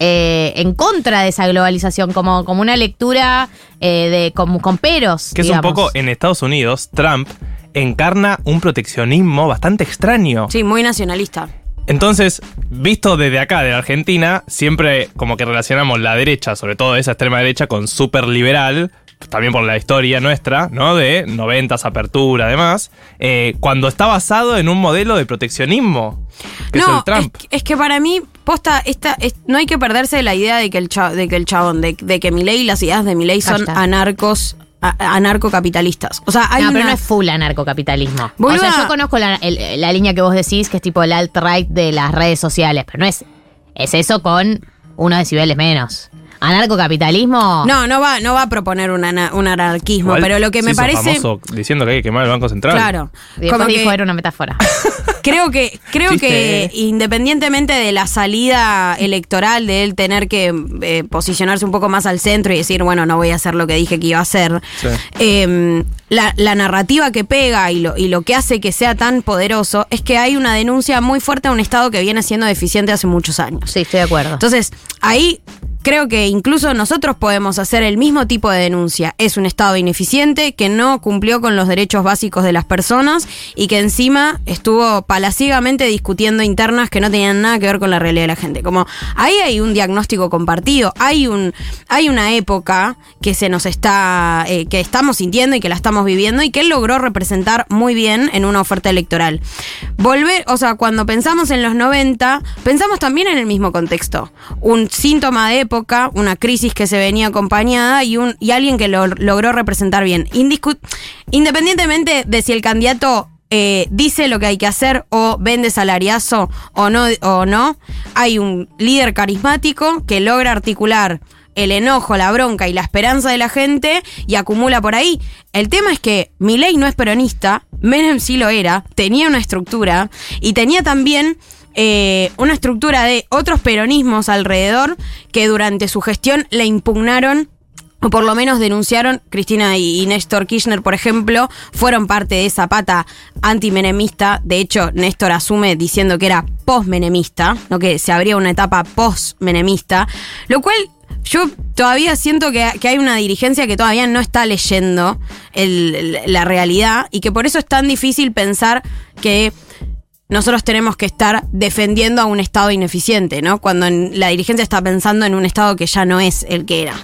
eh, en contra de esa globalización, como, como una lectura eh, de con, con peros. Que es digamos. un poco en Estados Unidos, Trump encarna un proteccionismo bastante extraño. Sí, muy nacionalista. Entonces, visto desde acá, de la Argentina, siempre como que relacionamos la derecha, sobre todo esa extrema derecha, con súper liberal, también por la historia nuestra, ¿no? De noventas, apertura, además, eh, cuando está basado en un modelo de proteccionismo, que es el Trump. Es, es que para mí, posta, esta, es- no hay que perderse de la idea de que el, cha- de que el chabón, de, de que Milei y las ideas de Milei son anarcos, anarcocapitalistas. O sea, hay no, una... pero no es full anarcocapitalismo. O sea, yo conozco la, el- la línea que vos decís, que es tipo el alt-right de las redes sociales, pero no es. Es eso con unos decibeles menos. Anarcocapitalismo. No, no va, no va a proponer un, ana- un anarquismo, Igual pero lo que me parece... famoso diciendo que hay que quemar el Banco Central. Claro. Después Como dijo que- era una metáfora. <laughs> Creo que, creo Chiste. que independientemente de la salida electoral, de él tener que eh, posicionarse un poco más al centro y decir, bueno, no voy a hacer lo que dije que iba a hacer, Sí. eh, la, la narrativa que pega y lo, y lo que hace que sea tan poderoso es que hay una denuncia muy fuerte a un Estado que viene siendo deficiente hace muchos años. Sí, estoy de acuerdo. Entonces, ahí creo que incluso nosotros podemos hacer el mismo tipo de denuncia. Es un Estado ineficiente que no cumplió con los derechos básicos de las personas y que encima estuvo palaciegamente discutiendo internas que no tenían nada que ver con la realidad de la gente. Como ahí hay un diagnóstico compartido, hay un hay una época que se nos está eh, que estamos sintiendo y que la estamos viviendo y que él logró representar muy bien en una oferta electoral. Volver, o sea, cuando pensamos en los 90, pensamos también en el mismo contexto. Un síntoma de una crisis que se venía acompañada y, un, y alguien que lo logró representar bien. Independientemente de si el candidato eh, dice lo que hay que hacer o vende salariazo o no, o no, hay un líder carismático que logra articular el enojo, la bronca y la esperanza de la gente y acumula por ahí. El tema es que Milei no es peronista, Menem sí lo era, tenía una estructura y tenía también eh, una estructura de otros peronismos alrededor que durante su gestión le impugnaron o por lo menos denunciaron, Cristina y, Néstor Kirchner, por ejemplo, fueron parte de esa pata antimenemista. De hecho, Néstor asume diciendo que era postmenemista, no que se abría una etapa postmenemista, lo cual yo todavía siento que, que hay una dirigencia que todavía no está leyendo la realidad y que por eso es tan difícil pensar que nosotros tenemos que estar defendiendo a un Estado ineficiente, ¿no? Cuando la dirigencia está pensando en un Estado que ya no es el que era.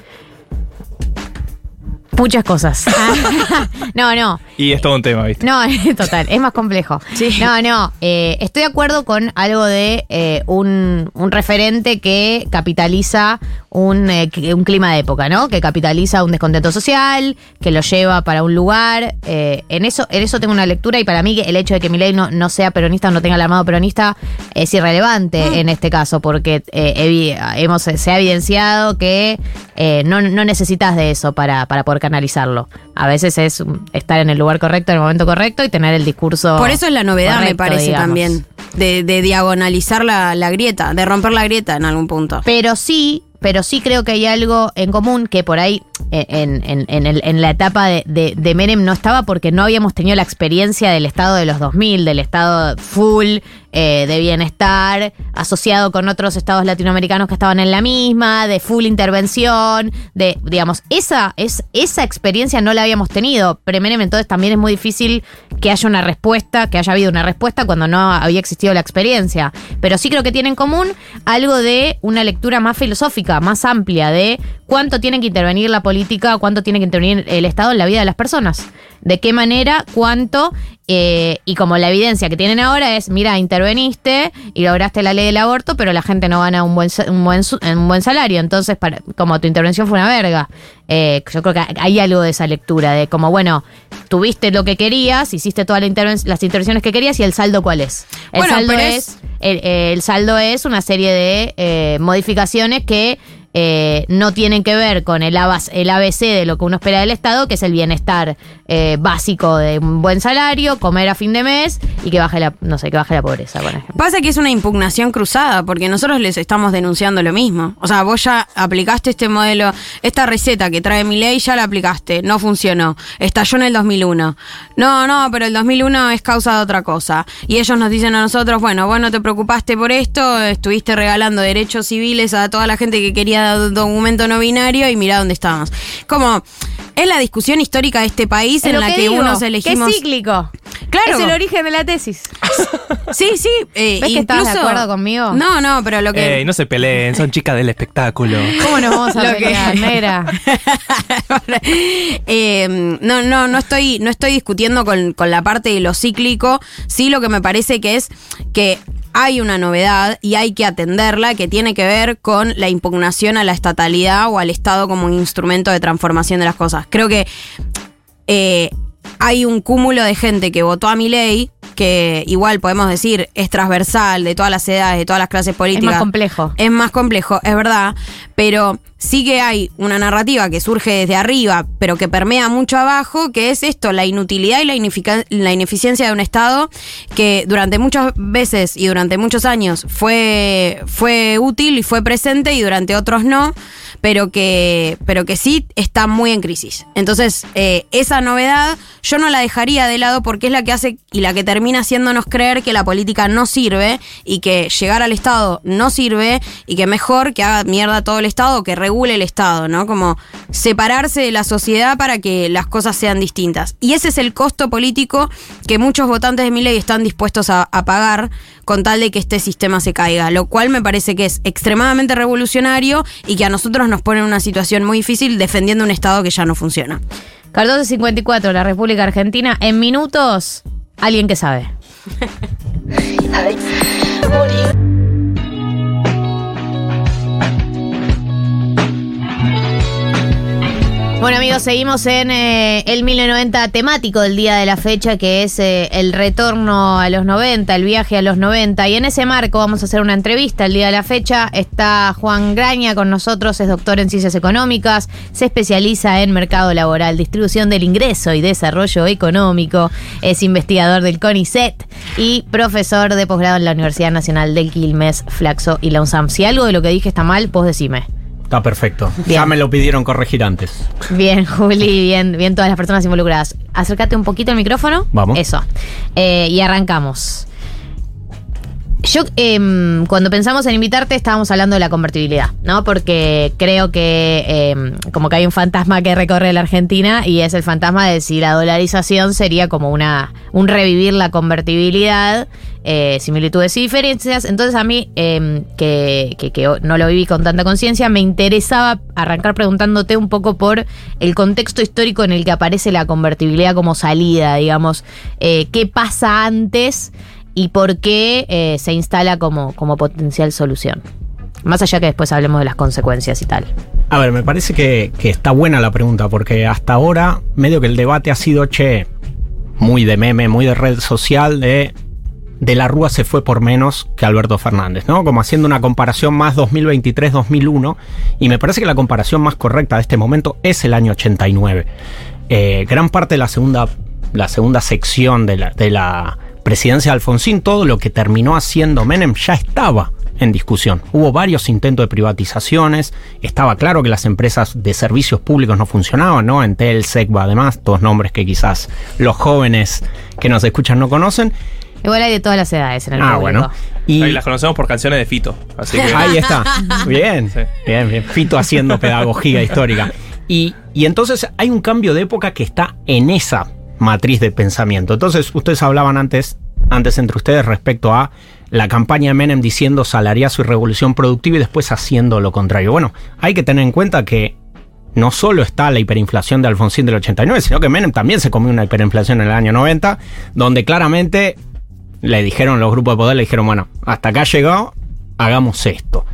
Muchas cosas. <laughs> <laughs> no, no. Y es todo un tema, ¿viste? No, <laughs> total, es más complejo. Sí. No, no, eh, estoy de acuerdo con algo de eh, un, un referente que capitaliza un, eh, un clima de época, ¿no? Que capitaliza un descontento social, que lo lleva para un lugar. eh, en, eso, en eso tengo una lectura y para mí que el hecho de que Milei no, no sea peronista o no tenga el armado peronista es irrelevante en este caso, porque eh, hemos, se ha evidenciado que eh, no, no necesitas de eso para, para poder canalizarlo. A veces es um, estar en el lugar correcto, en el momento correcto y tener el discurso. Por eso es la novedad, me parece digamos. también. De, de diagonalizar la, la grieta, de romper la grieta en algún punto. Pero sí, pero sí creo que hay algo en común que por ahí en, el- en la etapa de, de- de Menem no estaba porque no habíamos tenido la experiencia del estado de los 2000, del estado full eh, de bienestar, asociado con otros estados latinoamericanos que estaban en la misma, de full intervención, de, digamos, esa, es, esa experiencia no la habíamos tenido. Pre-Menem, entonces también es muy difícil que haya una respuesta, que haya habido una respuesta cuando no había existido la experiencia. Pero sí creo que tiene en común algo de una lectura más filosófica, más amplia, de cuánto tiene que intervenir la política, cuánto tiene que intervenir el Estado en la vida de las personas. De qué manera, cuánto, eh, y como la evidencia que tienen ahora es, mira, interveniste y lograste la ley del aborto, pero la gente no gana un buen, un buen, un buen salario, entonces para, como tu intervención fue una verga. Eh, yo creo que hay algo de esa lectura, de como, bueno, tuviste lo que querías, hiciste todas la interven- las intervenciones que querías y el saldo cuál es. El Bueno, saldo es, es- el, el saldo es una serie de eh, modificaciones que eh, no tienen que ver con el, el ABC de lo que uno espera del Estado, que es el bienestar eh, básico de un buen salario, comer a fin de mes y que baje la, no sé, que baje la pobreza, por ejemplo. Pasa que es una impugnación cruzada, porque nosotros les estamos denunciando lo mismo. O sea, vos ya aplicaste este modelo, esta receta que trae mi ley, ya la aplicaste, no funcionó. Estalló en el 2001. No, no, pero el 2001 es causa de otra cosa. Y ellos nos dicen a nosotros, bueno, vos no te preocupaste por esto, estuviste regalando derechos civiles a toda la gente que quería documento no binario y mirá dónde estamos. Como, es la discusión histórica de este país en la que que, digo, unos que elegimos... es cíclico. Claro. Es el origen de la tesis. <laughs> Sí, sí. eh, ¿Ves que estabas de acuerdo conmigo? No, no, pero lo que... Ey, no se peleen, son chicas del espectáculo. ¿Cómo nos vamos a Lo que- pelear, negra? Eh, no, no, no estoy, no estoy discutiendo con, con la parte de lo cíclico. Sí, lo que me parece que es que hay una novedad y hay que atenderla que tiene que ver con la impugnación a la estatalidad o al Estado como un instrumento de transformación de las cosas. Creo que eh, hay un cúmulo de gente que votó a mi ley, que igual podemos decir es transversal de todas las edades, de todas las clases Es políticas. más complejo. Es más complejo, es verdad, pero sí que hay una narrativa que surge desde arriba, pero que permea mucho abajo, que es esto, la inutilidad y la ineficiencia de un Estado que durante muchas veces y durante muchos años fue, fue útil y fue presente y durante otros no, pero que, pero que sí está muy en crisis. Entonces, eh, esa novedad yo no la dejaría de lado porque es la que hace y la que termina haciéndonos creer que la política no sirve y que llegar al Estado no sirve y que mejor que haga mierda todo el Estado que regule el Estado, ¿no? Como separarse de la sociedad para que las cosas sean distintas. Y ese es el costo político que muchos votantes de mi ley están dispuestos a pagar con tal de que este sistema se caiga, lo cual me parece que es extremadamente revolucionario y que a nosotros nos pone en una situación muy difícil defendiendo un Estado que ya no funciona. Cardoso 54, la República Argentina. En minutos, alguien que sabe. Bueno amigos, seguimos en eh, el 1990 temático del día de la fecha, que es eh, el retorno a los 90, el viaje a los 90. Y en ese marco vamos a hacer una entrevista el día de la fecha. Está Juan Graña con nosotros, es doctor en ciencias económicas, se especializa en mercado laboral, distribución del ingreso y desarrollo económico, es investigador del CONICET y profesor de posgrado en la Universidad Nacional del Quilmes, Flaxo y la UNSAM. Si algo de lo que dije está mal, vos decime. Está perfecto. Bien. Ya me lo pidieron corregir antes. Bien, <laughs> Juli, bien, bien todas las personas involucradas. Acércate un poquito al micrófono. Vamos. Eso. Eh, y arrancamos. Yo, em, cuando pensamos en invitarte, estábamos hablando de la convertibilidad, ¿no? Porque creo que em, como que hay un fantasma que recorre la Argentina y es el fantasma de si la dolarización sería como una un revivir la convertibilidad, eh, similitudes y diferencias. Entonces a mí, em, que, que- que no lo viví con tanta conciencia, me interesaba arrancar preguntándote un poco por el contexto histórico en el que aparece la convertibilidad como salida, digamos. Eh, ¿Qué pasa antes? Y por qué eh, se instala como, como potencial solución. Más allá que después hablemos de las consecuencias y tal. A ver, me parece que, que está buena la pregunta, porque hasta ahora medio que el debate ha sido, che, muy de meme, muy de red social, de de la Rúa se fue por menos que Alberto Fernández, ¿no? Como haciendo una comparación más 2023-2001, y me parece que la comparación más correcta de este momento es el año 89. Eh, gran parte de la segunda, la segunda sección de la, de la presidencia de Alfonsín, todo lo que terminó haciendo Menem ya estaba en discusión. Hubo varios intentos de privatizaciones, estaba claro que las empresas de servicios públicos no funcionaban, ¿no? Entel, Secba, además, todos nombres que quizás los jóvenes que nos escuchan no conocen. Igual hay de todas las edades en el Ah, público. bueno. Y Ahí las conocemos por canciones de Fito. Así que. ahí está. <laughs> Bien, Sí. bien, bien. Fito haciendo pedagogía histórica. Y, y entonces hay un cambio de época que está en esa matriz de pensamiento. Entonces, ustedes hablaban antes, antes entre ustedes respecto a la campaña de Menem diciendo salariazo y revolución productiva y después haciendo lo contrario. Bueno, hay que tener en cuenta que no solo está la hiperinflación de Alfonsín del 89, sino que Menem también se comió una hiperinflación en el año 90, donde claramente le dijeron los grupos de poder, le dijeron, bueno, hasta acá llegó, hagamos esto.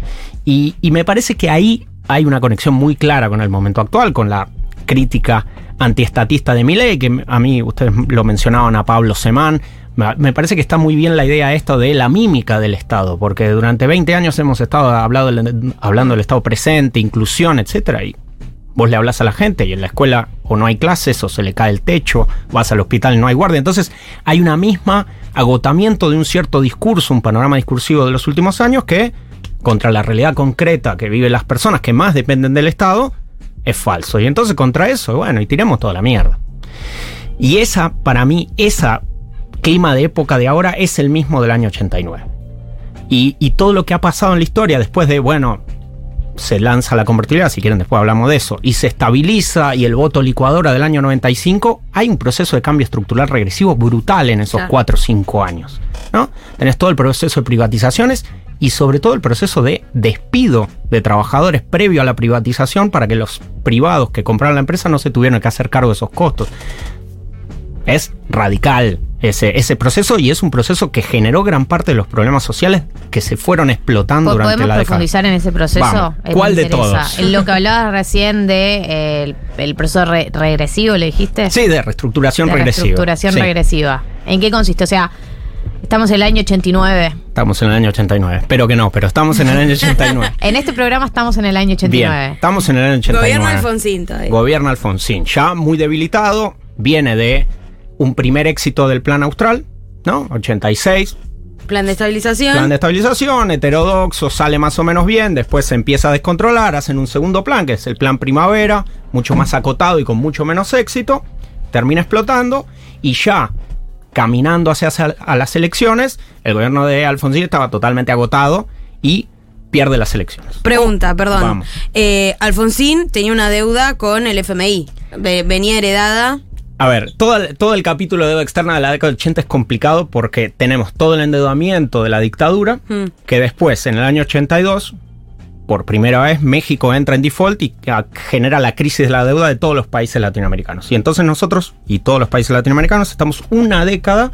Y, y me parece que ahí hay una conexión muy clara con el momento actual, con la crítica antiestatista de Milei, que a mí ustedes lo mencionaban a Pablo Semán. Me parece que está muy bien la idea esto de la mímica del Estado, porque durante 20 años hemos estado hablando del Estado presente, inclusión, etcétera, y Vos le hablas a la gente y en la escuela o no hay clases o se le cae el techo, vas al hospital y no hay guardia. Entonces hay una misma agotamiento de un cierto discurso, un panorama discursivo de los últimos años que contra la realidad concreta que viven las personas que más dependen del Estado es falso. Y entonces contra eso, bueno, y tiremos toda la mierda. Y esa, para mí, esa clima de época de ahora es el mismo del año 89. Y, y todo lo que ha pasado en la historia después de, bueno, se lanza la convertibilidad, si quieren después hablamos de eso, y se estabiliza y el voto licuadora del año 95, hay un proceso de cambio estructural regresivo brutal en esos Claro. 4 o 5 años. ¿no? Tenés todo el proceso de privatizaciones y sobre todo el proceso de despido de trabajadores previo a la privatización para que los privados que compraron la empresa no se tuvieran que hacer cargo de esos costos. Es radical ese, ese proceso y es un proceso que generó gran parte de los problemas sociales que se fueron explotando durante ¿Podemos la década. profundizar en ese proceso? Vamos. Eh, ¿Cuál de todos? En lo que hablabas recién de eh, el, el proceso re- regresivo, ¿le dijiste? Sí, de reestructuración de regresiva. reestructuración Sí. regresiva. ¿En qué consiste? O sea, estamos en el año 89. Estamos en el año 89. Espero que no, pero estamos en el año 89. <laughs> En este programa estamos en el año 89. Bien, estamos en el año 89. Gobierno Alfonsín todavía. Gobierno Alfonsín, ya muy debilitado, viene de un primer éxito del plan austral, ¿no? 86, Plan de estabilización. plan de estabilización, heterodoxo, sale más o menos bien, después se empieza a descontrolar, hacen un segundo plan, que es el plan primavera, mucho más acotado y con mucho menos éxito, termina explotando y ya caminando hacia, hacia a las elecciones, el gobierno de Alfonsín estaba totalmente agotado y pierde las elecciones. Pregunta, perdón. Vamos. Eh, Alfonsín tenía una deuda con el FMI. Ve- venía heredada. A ver, todo el, todo el capítulo de deuda externa de la década del 80 es complicado porque tenemos todo el endeudamiento de la dictadura, Hmm. que después, en el año 82, por primera vez, México entra en default y genera la crisis de la deuda de todos los países latinoamericanos. Y entonces nosotros y todos los países latinoamericanos estamos una década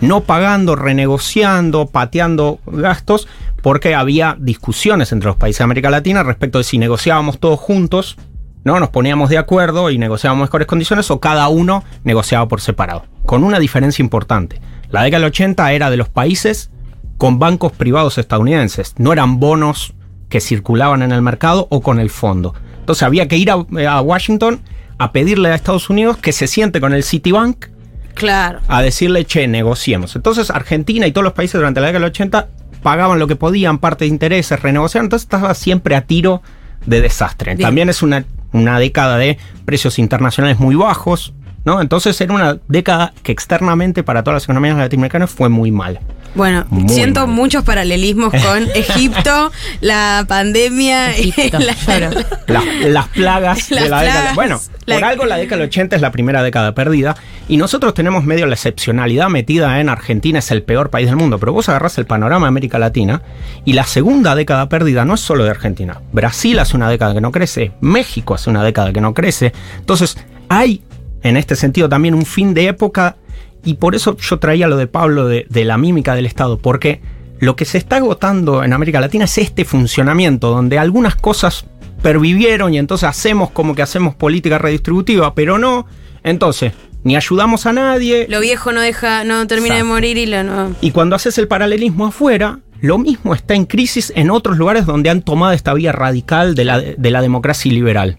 no pagando, renegociando, pateando gastos, porque había discusiones entre los países de América Latina respecto de si negociábamos todos juntos, ¿no? Nos poníamos de acuerdo y negociábamos mejores condiciones, o cada uno negociaba por separado. Con una diferencia importante. La década del 80 era de los países con bancos privados estadounidenses, no eran bonos que circulaban en el mercado o con el fondo. Entonces había que ir a, a Washington a pedirle a Estados Unidos que se siente con el Citibank Claro. a decirle, che, negociemos. Entonces Argentina y todos los países durante la década del 80 pagaban lo que podían, parte de intereses, renegociaban, entonces estaba siempre a tiro de desastre. Bien. También es una, una década de precios internacionales muy bajos, ¿no? Entonces era una década que externamente para todas las economías latinoamericanas fue muy mala. Bueno, Muy siento mal. muchos paralelismos con <laughs> Egipto, la pandemia y Egipto, la- claro. Las, las plagas <laughs> Las de la década. plagas, Bueno, la- por algo la década del 80 es la primera década perdida. Y nosotros tenemos medio la excepcionalidad metida en Argentina, es el peor país del mundo. Pero vos agarrás el panorama de América Latina y la segunda década perdida no es solo de Argentina. Brasil hace una década que no crece, México hace una década que no crece. Entonces, hay en este sentido también un fin de época. Y por eso yo traía lo de Pablo de, de la mímica del Estado, porque lo que se está agotando en América Latina es este funcionamiento, donde algunas cosas pervivieron y entonces hacemos como que hacemos política redistributiva, pero no. Entonces, ni ayudamos a nadie. Lo viejo no deja, no termina de morir y lo no. Y cuando haces el paralelismo afuera, lo mismo está en crisis en otros lugares donde han tomado esta vía radical de la, de la democracia liberal.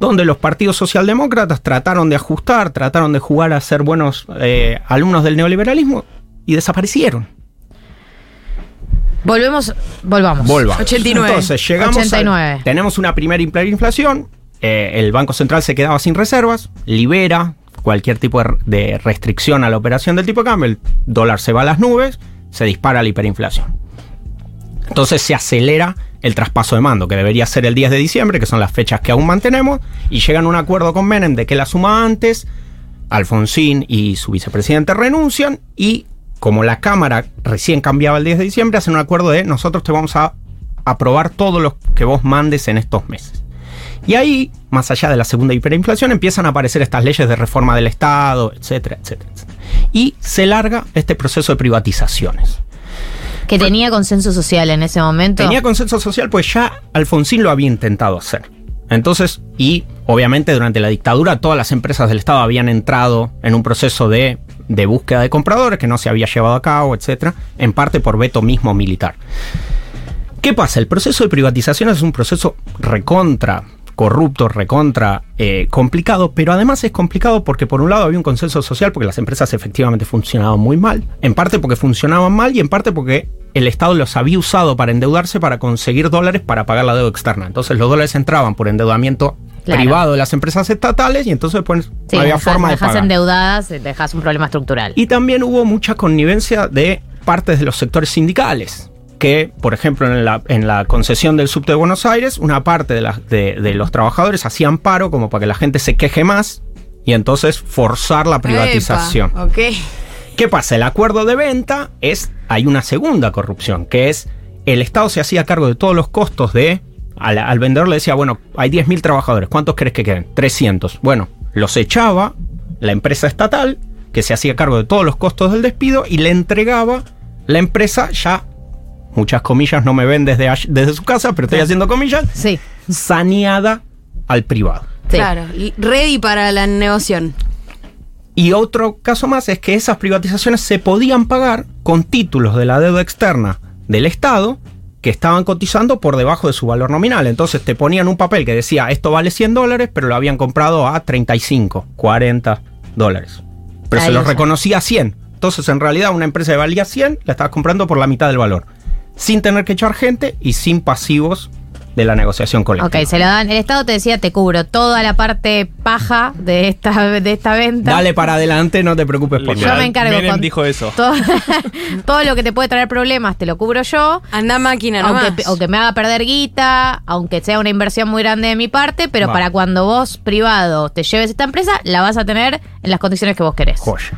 Donde los partidos socialdemócratas trataron de ajustar, trataron de jugar a ser buenos eh, alumnos del neoliberalismo y desaparecieron. Volvemos, volvamos. Volvamos. 89. Entonces llegamos 89. al- tenemos una primera hiperinflación. eh, el Banco Central se quedaba sin reservas, libera cualquier tipo de, de restricción a la operación del tipo de cambio. El dólar se va a las nubes, se dispara la hiperinflación. Entonces se acelera el traspaso de mando, que debería ser el 10 de diciembre, que son las fechas que aún mantenemos, y llegan a un acuerdo con Menem de que la suma antes, Alfonsín y su vicepresidente renuncian, y como la Cámara recién cambiaba el 10 de diciembre, hacen un acuerdo de nosotros te vamos a aprobar todo lo que vos mandes en estos meses. Y ahí, más allá de la segunda hiperinflación, empiezan a aparecer estas leyes de reforma del Estado, etcétera, etcétera. etcétera. Y se larga este proceso de privatizaciones. Que tenía consenso social en ese momento. Tenía consenso social, pues ya Alfonsín lo había intentado hacer. Entonces, y obviamente durante la dictadura todas las empresas del Estado habían entrado en un proceso de, de búsqueda de compradores que no se había llevado a cabo, etcétera, en parte por veto mismo militar. ¿Qué pasa? El proceso de privatización es un proceso recontra corrupto, recontra, eh, complicado, pero además es complicado porque por un lado había un consenso social porque las empresas efectivamente funcionaban muy mal, en parte porque funcionaban mal y en parte porque el Estado los había usado para endeudarse para conseguir dólares para pagar la deuda externa. Entonces los dólares entraban por endeudamiento Claro. privado de las empresas estatales y entonces pues, Sí, había dejas, forma de dejas pagar. endeudadas, dejas un problema estructural. Y también hubo mucha connivencia de partes de los sectores sindicales. Que, por ejemplo, en la, en la concesión del subte de Buenos Aires, una parte de, la- de- de los trabajadores hacían paro como para que la gente se queje más y entonces forzar la privatización. Epa. ¿Qué pasa? El acuerdo de venta es. Hay una segunda corrupción, que es el Estado se hacía cargo de todos los costos de. Al, al vendedor le decía, bueno, hay 10.000 trabajadores, ¿cuántos crees que queden? 300. Bueno, los echaba la empresa estatal, que se hacía cargo de todos los costos del despido, y le entregaba la empresa ya. Muchas comillas no me ven desde, desde su casa, pero estoy haciendo comillas. Sí. Saneada al privado. Sí. Claro, y ready para la negociación. Y otro caso más es que esas privatizaciones se podían pagar con títulos de la deuda externa del Estado que estaban cotizando por debajo de su valor nominal. Entonces te ponían un papel que decía esto vale 100 dólares, pero lo habían comprado a 35, 40 dólares. Pero Ahí se los reconocía a 100. Entonces en realidad una empresa que valía 100 la estabas comprando por la mitad del valor. Sin tener que echar gente y sin pasivos de la negociación colectiva. Ok, se lo dan. El Estado te decía, te cubro toda la parte paja de esta, de esta venta. Dale para adelante, no te preocupes por Yo me encargo Menem con dijo eso. Todo, <laughs> todo lo que te puede traer problemas te lo cubro yo. Anda máquina nomás. Aunque, aunque me haga perder guita, aunque sea una inversión muy grande de mi parte, pero Va. para cuando vos, privado, te lleves esta empresa, la vas a tener en las condiciones que vos querés. Joya.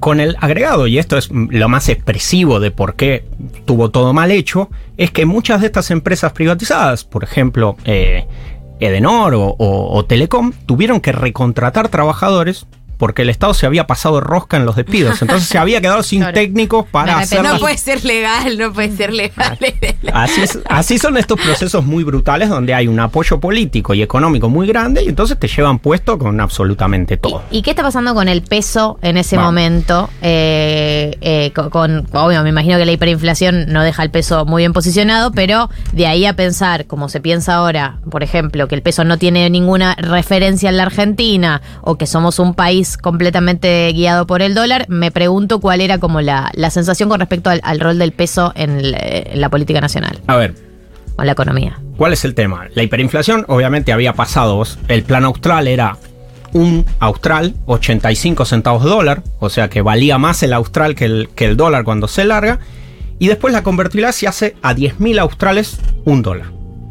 Con el agregado, y esto es lo más expresivo de por qué tuvo todo mal hecho, es que muchas de estas empresas privatizadas, por ejemplo, eh, Edenor o- o Telecom, tuvieron que recontratar trabajadores porque el Estado se había pasado rosca en los despidos. Entonces se había quedado sin <laughs> Claro. técnicos para hacer. No puede ser legal, no puede ser legal. Así, es- así son estos procesos muy brutales donde hay un apoyo político y económico muy grande y entonces te llevan puesto con absolutamente todo. ¿Y qué está pasando con el peso en ese momento? Eh, eh, con, con- obvio, me imagino que la hiperinflación no deja el peso muy bien posicionado, pero de ahí a pensar, como se piensa ahora, por ejemplo, que el peso no tiene ninguna referencia en la Argentina o que somos un país completamente guiado por el dólar, me pregunto cuál era como la, la sensación con respecto al, al rol del peso en, el- en la política nacional A ver, o en la economía. ¿Cuál es el tema? La hiperinflación obviamente había pasado. El plan austral era un austral, 85 centavos de dólar, o sea que valía más el austral que el, que el dólar cuando se larga. Y después la convertibilidad se hace a 10.000 australes un dólar.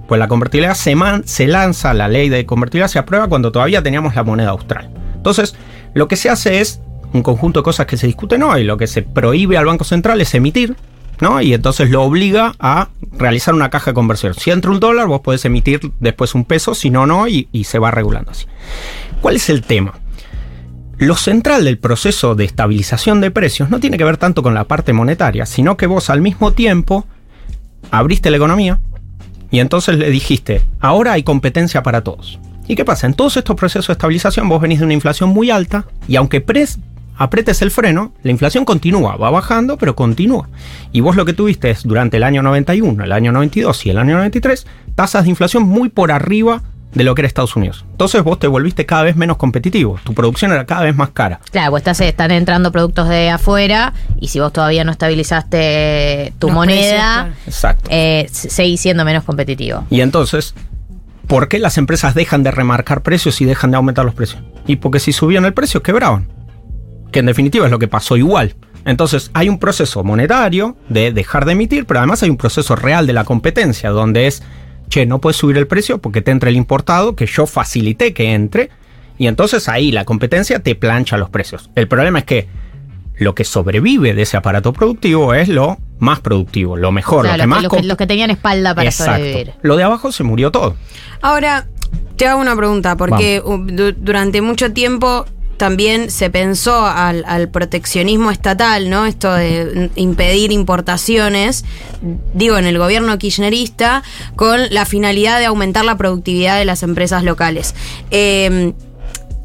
Pues la convertibilidad se, man- se lanza, la ley de convertibilidad se aprueba cuando todavía teníamos la moneda austral. Entonces, lo que se hace es un conjunto de cosas que se discuten hoy. Lo que se prohíbe al Banco Central es emitir, ¿no? Y entonces lo obliga a realizar una caja de conversión. Si entra un dólar, vos podés emitir después un peso, si no, no, y, y se va regulando así. ¿Cuál es el tema? Lo central del proceso de estabilización de precios no tiene que ver tanto con la parte monetaria, sino que vos al mismo tiempo abriste la economía y entonces le dijiste, ahora hay competencia para todos. ¿Y qué pasa? En todos estos procesos de estabilización vos venís de una inflación muy alta y aunque pres- apretes el freno, la inflación continúa, va bajando, pero continúa. Y vos lo que tuviste es durante el año 91, el año 92 y el año 93, tasas de inflación muy por arriba de lo que era Estados Unidos. Entonces vos te volviste cada vez menos competitivo, tu producción era cada vez más cara. Claro, pues estás, están entrando productos de afuera y si vos todavía no estabilizaste tu Los moneda, precios, Exacto. eh, se- seguís siendo menos competitivo. Y entonces, ¿por qué las empresas dejan de remarcar precios y dejan de aumentar los precios? Y porque si subían el precio, quebraban. Que en definitiva es lo que pasó igual. Entonces, hay un proceso monetario de dejar de emitir, pero además hay un proceso real de la competencia, donde es, che, no puedes subir el precio porque te entra el importado, que yo facilité que entre, y entonces ahí la competencia te plancha los precios. El problema es que lo que sobrevive de ese aparato productivo es lo más productivo, lo mejor, O sea, lo que los, más que, los que- comp- los que tenían espalda para Exacto. sobrevivir. Lo de abajo se murió todo. Ahora, te hago una pregunta, porque du- durante mucho tiempo también se pensó al, al proteccionismo estatal, ¿no? Esto de impedir importaciones, digo, en el gobierno kirchnerista, con la finalidad de aumentar la productividad de las empresas locales. Eh,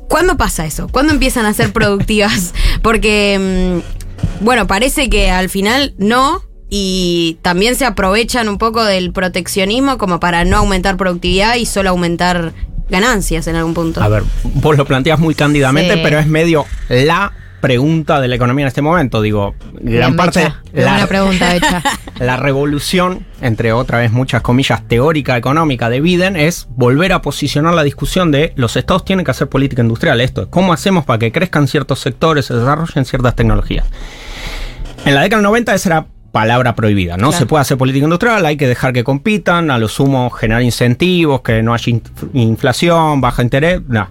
¿Cuándo pasa eso? ¿Cuándo empiezan a ser productivas? <laughs> Porque, mm, bueno, parece que al final no. Y también se aprovechan un poco del proteccionismo como para no aumentar productividad y solo aumentar ganancias en algún punto. A ver, vos lo planteas muy cándidamente, Sí. pero es medio la pregunta de la economía en este momento. Digo, gran parte. Becha. Qué buena pregunta, <laughs> Becha. La revolución, entre otra vez muchas comillas, teórica económica de Biden es volver a posicionar la discusión de los estados tienen que hacer política industrial. Esto es cómo hacemos para que crezcan ciertos sectores, se desarrollen ciertas tecnologías. En la década del 90 esa era palabra prohibida. No Claro. se puede hacer política industrial, hay que dejar que compitan, a lo sumo generar incentivos, que no haya in- inflación, baja interés. No.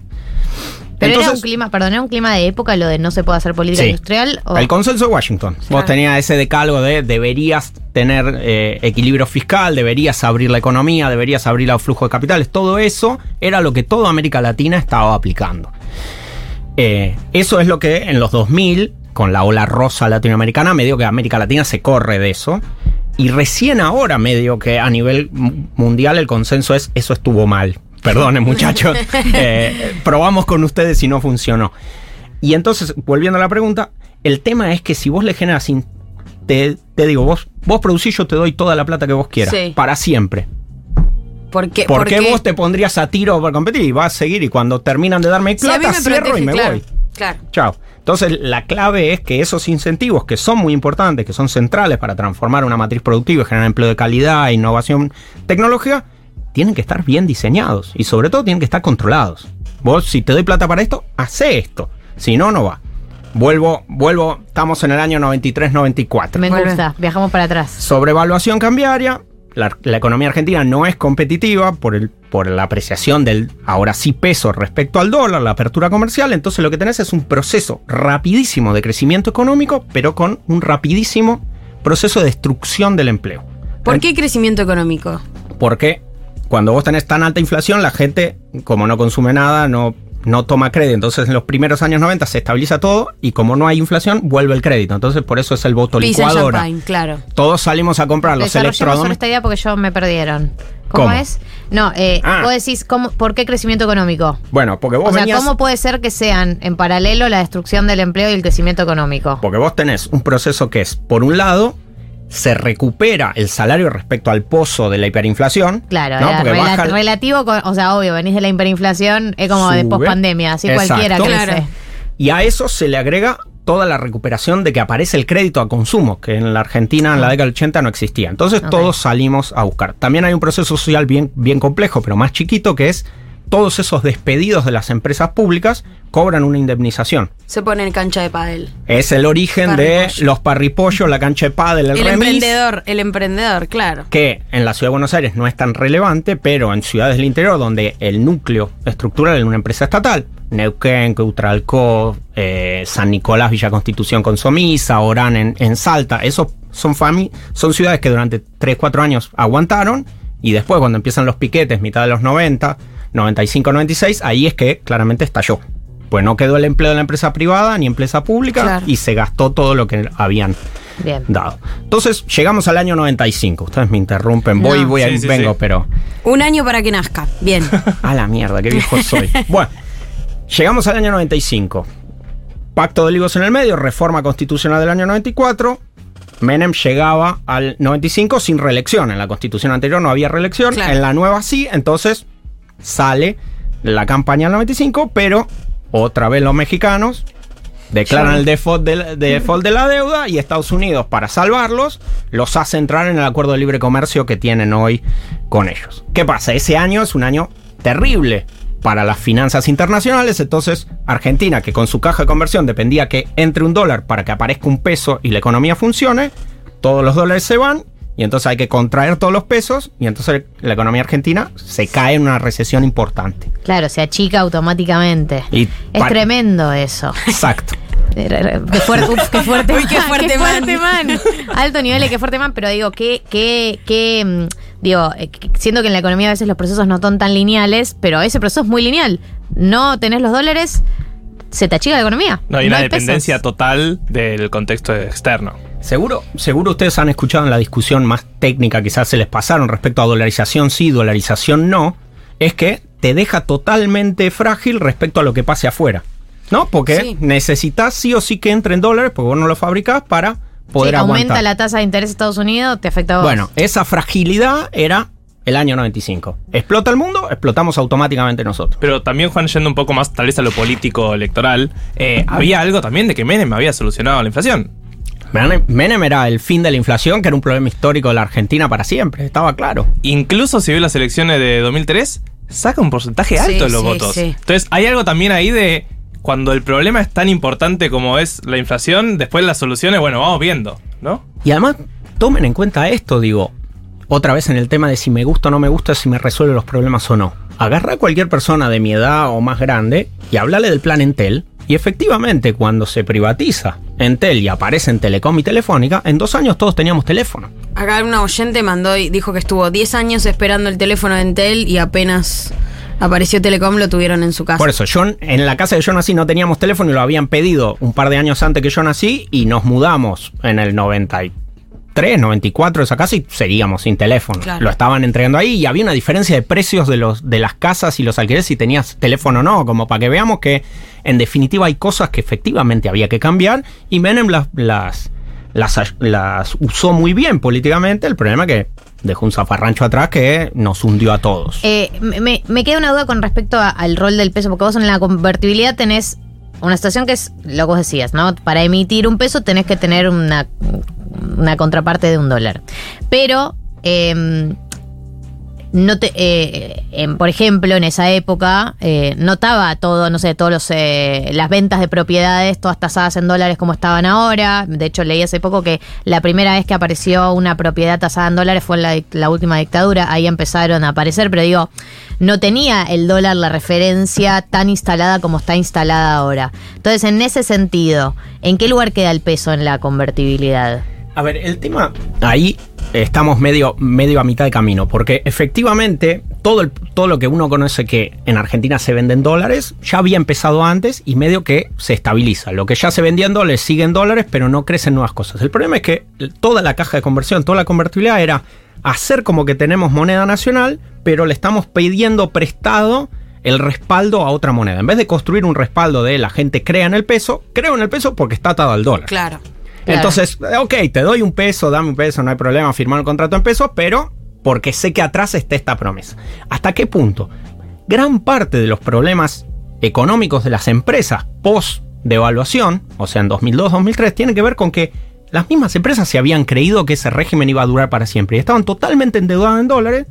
Pero era un clima, perdón, era un clima de época lo de no se puede hacer política Sí. industrial. O, El consenso de Washington. Vos tenías ese decálogo de deberías tener eh, equilibrio fiscal, deberías abrir la economía, deberías abrir el flujo de capitales. Todo eso era lo que toda América Latina estaba aplicando. Eh, eso es lo que en los 2000, con la ola rosa latinoamericana, medio que América Latina se corre de eso. Y recién ahora, medio que a nivel mu- mundial, el consenso es eso estuvo mal. Perdonen, muchachos. <laughs> Eh, probamos con ustedes y no funcionó. Y entonces, volviendo a la pregunta, el tema es que si vos le generas. te, te digo, vos, vos producís, yo te doy toda la plata que vos quieras. Sí. Para siempre. ¿Por qué? ¿Por qué vos te pondrías a tiro para competir y vas a seguir? Y cuando terminan de darme Si plata, me cierro protege, y me claro, voy. Claro. Chao. Entonces, la clave es que esos incentivos, que son muy importantes, que son centrales para transformar una matriz productiva y generar empleo de calidad, innovación tecnológica, tienen que estar bien diseñados y sobre todo tienen que estar controlados. Vos, si te doy plata para esto, hace esto. Si no, no va. Vuelvo, vuelvo, estamos en el año 93-94. Me gusta, viajamos para atrás. Sobrevaluación cambiaria. La, la economía argentina no es competitiva por, el, por la apreciación del ahora sí peso respecto al dólar, la apertura comercial. Entonces lo que tenés es un proceso rapidísimo de crecimiento económico, pero con un rapidísimo proceso de destrucción del empleo. ¿Por qué crecimiento económico? Porque cuando vos tenés tan alta inflación, la gente, como no consume nada, no, no toma crédito. Entonces en los primeros años 90 se estabiliza todo y como no hay inflación, vuelve el crédito. Entonces por eso es el voto Pizza licuadora. champagne, claro. Todos salimos a comprar los electrodomésticos. esta idea porque yo me perdieron. ¿Cómo, ¿Cómo? es? No, eh, Ah. vos decís, ¿cómo, ¿por qué crecimiento económico? Bueno, porque vos O sea, venías- ¿cómo puede ser que sean en paralelo la destrucción del empleo y el crecimiento económico? Porque vos tenés un proceso que es, por un lado, se recupera el salario respecto al pozo de la hiperinflación. Claro, ¿no? era Porque rela- baja el- relativo, con- o sea, obvio, venís de la hiperinflación, es como de Sube. pospandemia, así Exacto. cualquiera crece. Claro. Y a eso se le agrega toda la recuperación de que aparece el crédito a consumo, que en la Argentina en la década del 80 no existía. Entonces todos salimos a buscar. También hay un proceso social bien, bien complejo, pero más chiquito, que es todos esos despedidos de las empresas públicas cobran una indemnización. Se pone en cancha de pádel. Es el origen de los parripollos, la cancha de pádel, el, El, remis. emprendedor, el emprendedor, claro. que en la ciudad de Buenos Aires no es tan relevante, pero en ciudades del interior donde el núcleo estructural es una empresa estatal, Neuquén, Ceutralcó, eh, San Nicolás, Villa Constitución con Somisa, Orán en, en Salta, esos son, fami son ciudades que durante 3, 4 años aguantaron y después cuando empiezan los piquetes, mitad de los 90, 95, 96, ahí es que claramente estalló. Pues no quedó el empleo de la empresa privada ni empresa pública Claro. y se gastó todo lo que habían Bien. dado. Entonces, llegamos al año 95. Ustedes me interrumpen, voy, No. voy, Sí, sí, vengo, sí. pero. Un año para que nazca. Bien. <laughs> A la mierda, qué viejo soy. <laughs> bueno, llegamos al año 95. Pacto de Olivos en el medio, reforma constitucional del año 94. Menem llegaba al 95 sin reelección. En la constitución anterior no había reelección. Claro. En la nueva sí, entonces sale la campaña del 95, pero otra vez los mexicanos declaran el default de, la- default de la deuda y Estados Unidos, para salvarlos, los hace entrar en el acuerdo de libre comercio que tienen hoy con ellos. ¿Qué pasa? Ese año es un año terrible para las finanzas internacionales, entonces Argentina, que con su caja de conversión dependía que entre un dólar para que aparezca un peso y la economía funcione, todos los dólares se van y entonces hay que contraer todos los pesos y entonces la economía argentina se cae en una recesión importante. Claro, se achica automáticamente. Y es tremendo eso. Exacto. <laughs> Qué fuerte, uf, qué fuerte, Uy, qué fuerte man. man. Alto nivel y qué fuerte man, pero digo, que, que, que, mm, digo, eh, que- siento que en la economía a veces los procesos no son tan lineales, pero ese proceso es muy lineal. No tenés los dólares, se te achica la economía. No hay una dependencia total del contexto externo. Seguro, seguro ustedes han escuchado en la discusión más técnica, quizás se les pasaron respecto a dolarización sí, dolarización no, es que te deja totalmente frágil respecto a lo que pase afuera. ¿No? Porque Sí. necesitas sí o sí que entre en dólares, porque vos no lo fabricás para poder Sí, aumenta aguantar. la tasa de interés de Estados Unidos, te afecta a vos. Bueno, esa fragilidad era el año 95. Explota el mundo, explotamos automáticamente nosotros. Pero también, Juan, yendo un poco más tal vez a lo político electoral, eh, había algo también de que Menem había solucionado la inflación. Menem, era el fin de la inflación, que era un problema histórico de la Argentina para siempre, estaba claro. Incluso si ve las elecciones de 2003, saca un porcentaje alto Sí, de los sí, votos. sí. Entonces, hay algo también ahí de cuando el problema es tan importante como es la inflación, después las soluciones, bueno, vamos viendo, ¿no? Y además, tomen en cuenta esto, digo, otra vez en el tema de si me gusta o no me gusta, si me resuelve los problemas o no. Agarra a cualquier persona de mi edad o más grande y háblale del plan Entel. Y efectivamente, cuando se privatiza Entel y aparece en Telecom y Telefónica, en dos años todos teníamos teléfono. Acá una oyente mandó y dijo que estuvo 10 años esperando el teléfono de Entel y apenas apareció Telecom lo tuvieron en su casa. Por eso, yo en la casa que yo nací no teníamos teléfono y lo habían pedido un par de años antes que yo nací y nos mudamos en el 93, 94 de esa casa y seguíamos sin teléfono. Claro. Lo estaban entregando ahí y había una diferencia de precios de, los, de las casas y los alquileres si tenías teléfono o no, como para que veamos que en definitiva hay cosas que efectivamente había que cambiar y Menem las, las, usó muy bien políticamente. El problema es que dejó un zafarrancho atrás que nos hundió a todos. Eh, me, queda una duda con respecto al rol del peso, porque vos en la convertibilidad tenés una situación que es lo que vos decías, ¿no? Para emitir un peso tenés que tener una, contraparte de un dólar. Pero, eh, no te, eh, em, por ejemplo, en esa época eh, no estaba todo, no sé, todos los eh, las ventas de propiedades todas tasadas en dólares como estaban ahora. De hecho, leí hace poco que la primera vez que apareció una propiedad tasada en dólares fue en la, la última dictadura. Ahí empezaron a aparecer, pero digo, no tenía el dólar la referencia tan instalada como está instalada ahora. Entonces, en ese sentido, ¿en qué lugar queda el peso en la convertibilidad? A ver, el tema ahí estamos medio, medio a mitad de camino, porque efectivamente todo, todo lo que uno conoce que en Argentina se vende en dólares ya había empezado antes y medio que se estabiliza. Lo que ya se vendía en dólares sigue en dólares, pero no crecen nuevas cosas. El problema es que toda la caja de conversión, toda la convertibilidad era hacer como que tenemos moneda nacional, pero le estamos pidiendo prestado el respaldo a otra moneda. En vez de construir un respaldo de la gente crea en el peso, creo en el peso porque está atado al dólar. Claro. Claro. Entonces, ok, te doy un peso, dame un peso, no hay problema, firmar el contrato en pesos, pero porque sé que atrás está esta promesa. ¿Hasta qué punto? Gran parte de los problemas económicos de las empresas post devaluación, o sea, en 2002-2003, tienen que ver con que las mismas empresas se habían creído que ese régimen iba a durar para siempre y estaban totalmente endeudadas en dólares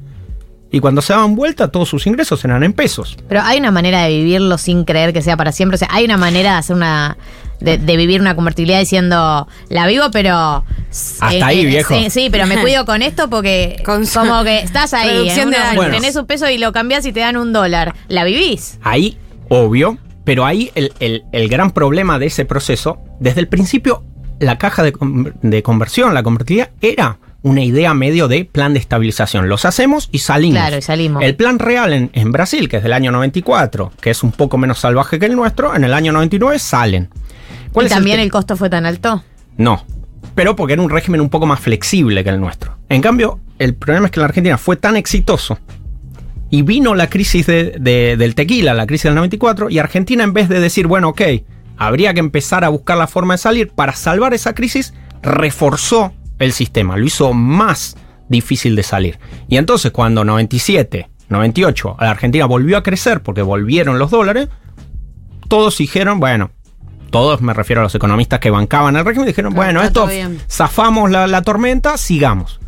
y cuando se daban vuelta todos sus ingresos eran en pesos. Pero hay una manera de vivirlo sin creer que sea para siempre. O sea, hay una manera de hacer una. De, de vivir una convertibilidad diciendo, la vivo, pero. Hasta ahí, viejo. Sí, sí, pero me cuido con esto porque. Con- como que estás ahí. En de una-. Bueno. Tenés un peso y lo cambias y te dan un dólar. ¿La vivís? Ahí, obvio, pero ahí el, el- el gran problema de ese proceso, desde el principio, la caja de, de conversión, la convertibilidad, era una idea medio de plan de estabilización. Los hacemos y salimos. Claro, y salimos. El plan real en, en Brasil, que es del año 94, que es un poco menos salvaje que el nuestro, en el año 99 salen. ¿Y es también el costo fue tan alto? no. Pero porque era un régimen un poco más flexible que el nuestro. En cambio, el problema es que la Argentina fue tan exitoso y vino la crisis de- de- del tequila, la crisis del 94, y Argentina en vez de decir, bueno, ok, habría que empezar a buscar la forma de salir, para salvar esa crisis, reforzó el sistema, lo hizo más difícil de salir. Y entonces cuando 97, 98, la Argentina volvió a crecer porque volvieron los dólares, todos dijeron, bueno, todos me refiero a los economistas que bancaban el régimen, dijeron, Claro, bueno, esto bien. zafamos la, la tormenta, sigamos.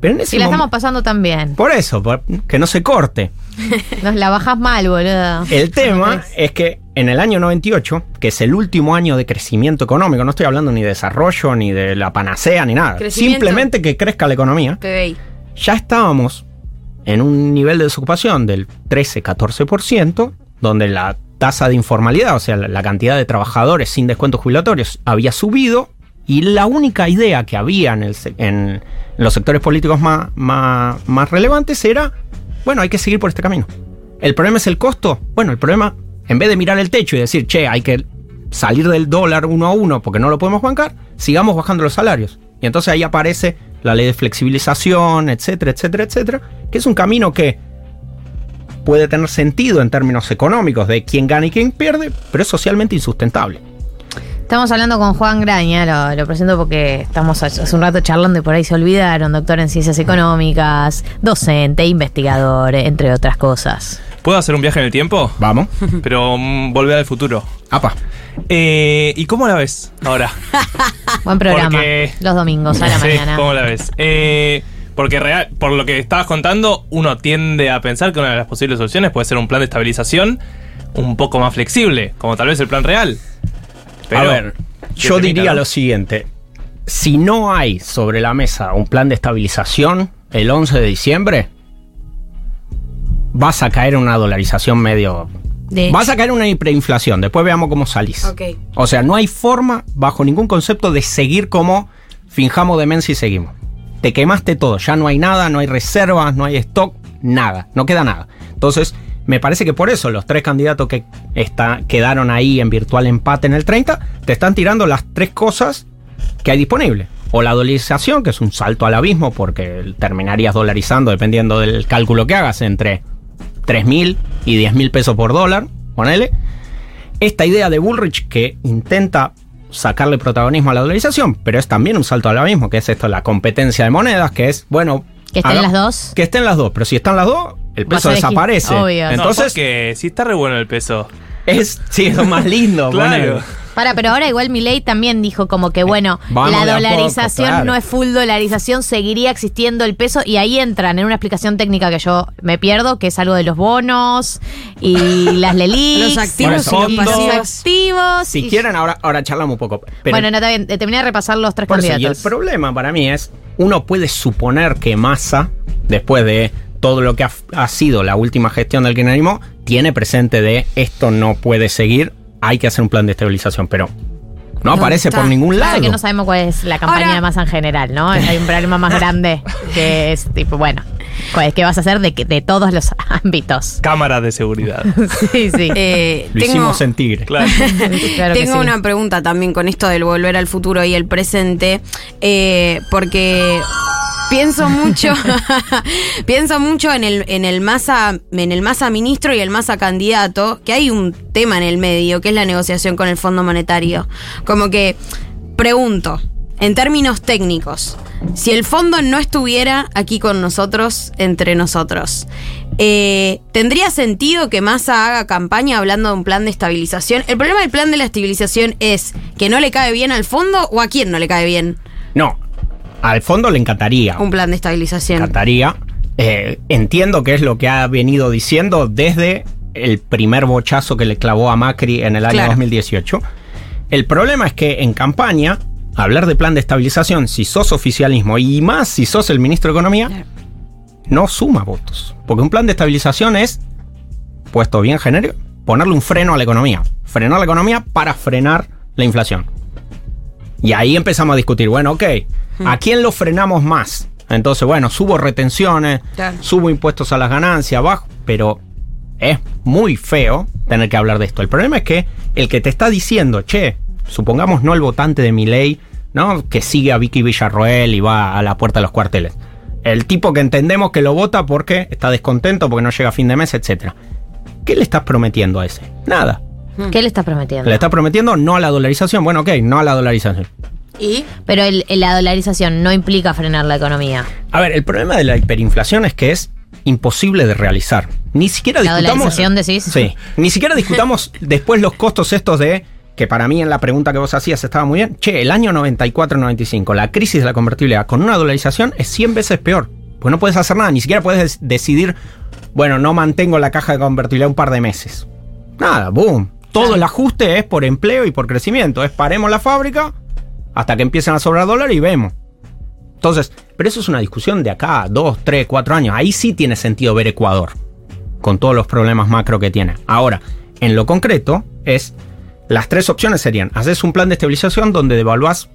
Pero en ese Si la estamos pasando tan bien. Por eso, por- que no se corte. <laughs> Nos la bajas mal, boludo. El tema es que en el año 98, que es el último año de crecimiento económico, no estoy hablando ni de desarrollo, ni de la panacea, ni nada. Simplemente que crezca la economía. PBI. Ya estábamos en un nivel de desocupación del 13-14%, donde la tasa de informalidad, o sea, la, cantidad de trabajadores sin descuentos jubilatorios, había subido. Y la única idea que había en, el en los sectores políticos más, más, más relevantes era, bueno, hay que seguir por este camino. ¿El problema es el costo? Bueno, el problema, en vez de mirar el techo y decir, che, hay que salir del dólar uno a uno porque no lo podemos bancar, sigamos bajando los salarios. Y entonces ahí aparece la ley de flexibilización, etcétera, etcétera, etcétera, que es un camino que puede tener sentido en términos económicos de quién gana y quién pierde, pero es socialmente insustentable. Estamos hablando con Juan Graña, lo, lo presento porque estamos hace un rato charlando y por ahí se olvidaron, doctor en ciencias económicas, docente, investigador, entre otras cosas. ¿Puedo hacer un viaje en el tiempo? Vamos. <laughs> Pero mm, volver al futuro. Apa. Eh, ¿Y cómo la ves ahora? <laughs> Buen programa, Porque- los domingos a la <laughs> Sí, mañana. ¿Cómo la ves? Eh, porque real, por lo que estabas contando, uno tiende a pensar que una de las posibles soluciones puede ser un plan de estabilización un poco más flexible, como tal vez el plan real. Pero, a ver, ¿qué yo diría no? lo siguiente. Si no hay sobre la mesa un plan de estabilización el 11 de diciembre, vas a caer en una dolarización medio... De Vas a caer en una hiperinflación, después veamos cómo salís. O sea, no hay forma, bajo ningún concepto, de seguir como finjamos demencia y seguimos. Te quemaste todo, ya no hay nada, no hay reservas, no hay stock, nada, no queda nada. Entonces, me parece que por eso los tres candidatos que está, quedaron ahí en virtual empate en el 30, te están tirando las tres cosas que hay disponible. O la dolarización, que es un salto al abismo, porque terminarías dolarizando, dependiendo del cálculo que hagas, entre 3 mil y 10 mil pesos por dólar, ponele esta idea de Bullrich que intenta sacarle protagonismo a la dolarización, pero es también un salto al abismo, que es esto, la competencia de monedas, que es, bueno... ¿Que estén haga- las dos? Que estén las dos, pero si están las dos, el peso desaparece. obvio. No, Entonces, porque sí está re bueno el peso. es, sí, es lo más lindo. <laughs> Claro. Para, pero ahora igual Milei también dijo como que, bueno, Vamos la poco, dolarización claro. no es full dolarización, seguiría existiendo el peso y ahí entran en una explicación técnica que yo me pierdo, que es algo de los bonos y <laughs> las LELIX. Los activos y los y pasivos. Los activos. Si y- quieren, ahora, ahora charlamos un poco. Pero bueno, no, está bien, eh, terminé de repasar los tres Por eso, y el candidatos. problema para mí es, uno puede suponer que Massa, después de todo lo que ha, ha sido la última gestión del kirchnerismo, tiene presente de esto no puede seguir, hay que hacer un plan de estabilización, pero no ¿Dónde aparece está? por ningún Claro lado. que no sabemos cuál es la campaña Ahora- de masa en general, ¿no? Hay un problema más grande que es tipo, bueno, ¿cuál- ¿qué vas a hacer de, todos los ámbitos? Cámaras de seguridad. <laughs> Sí, sí. Eh, Lo tengo hicimos en Tigre. claro. <laughs> <laughs> Claro tengo sí. una pregunta también con esto del volver al futuro y el presente, eh, porque pienso mucho, <laughs> pienso mucho en el en el masa en el masa ministro y el masa candidato, que hay un tema en el medio que es la negociación con el Fondo Monetario. Como que pregunto, en términos técnicos, si el fondo no estuviera aquí con nosotros, entre nosotros, eh, ¿tendría sentido que Massa haga campaña hablando de un plan de estabilización? El problema del plan de la estabilización es que no le cae bien al fondo o a quién no le cae bien No, al fondo le encantaría. un plan de estabilización. encantaría. Eh, entiendo que es lo que ha venido diciendo desde el primer bochazo que le clavó a Macri en el año Claro. 2018. El problema es que en campaña, hablar de plan de estabilización, si sos oficialismo y más si sos el ministro de Economía, Claro. no suma votos. Porque un plan de estabilización es, puesto bien genérico, ponerle un freno a la economía. Frenar la economía para frenar la inflación. Y ahí empezamos a discutir, bueno, ok, ¿a quién lo frenamos más? Entonces, bueno, subo retenciones, Claro. subo impuestos a las ganancias, bajo, pero es muy feo tener que hablar de esto. El problema es que el que te está diciendo, che, supongamos no el votante de mi ley, ¿no? Que sigue a Vicky Villarroel y va a la puerta de los cuarteles. El tipo que entendemos que lo vota porque está descontento, porque no llega a fin de mes, etc. ¿Qué le estás prometiendo a ese? Nada. ¿Qué le estás prometiendo? Le estás prometiendo no a la dolarización. Bueno, ok, no a la dolarización. ¿Y? Pero el- la dolarización no implica frenar la economía. A ver, el problema de la hiperinflación es que es imposible de realizar. Ni siquiera ¿La discutamos. dolarización decís? Sí. Ni siquiera discutamos <laughs> después los costos estos de. Que para mí en la pregunta que vos hacías estaba muy bien. Che, el año 94-95, la crisis de la convertibilidad con una dolarización es 100 veces peor. Pues no puedes hacer nada, ni siquiera puedes des- decidir, bueno, no mantengo la caja de convertibilidad un par de meses. Nada, boom. Todo el ajuste es por empleo y por crecimiento. Es paremos la fábrica hasta que empiecen a sobrar dólares y vemos. Entonces, pero eso es una discusión de acá, dos, tres, cuatro años. Ahí sí tiene sentido ver Ecuador, con todos los problemas macro que tiene. Ahora, en lo concreto, es. Las tres opciones serían: haces un plan de estabilización donde devaluás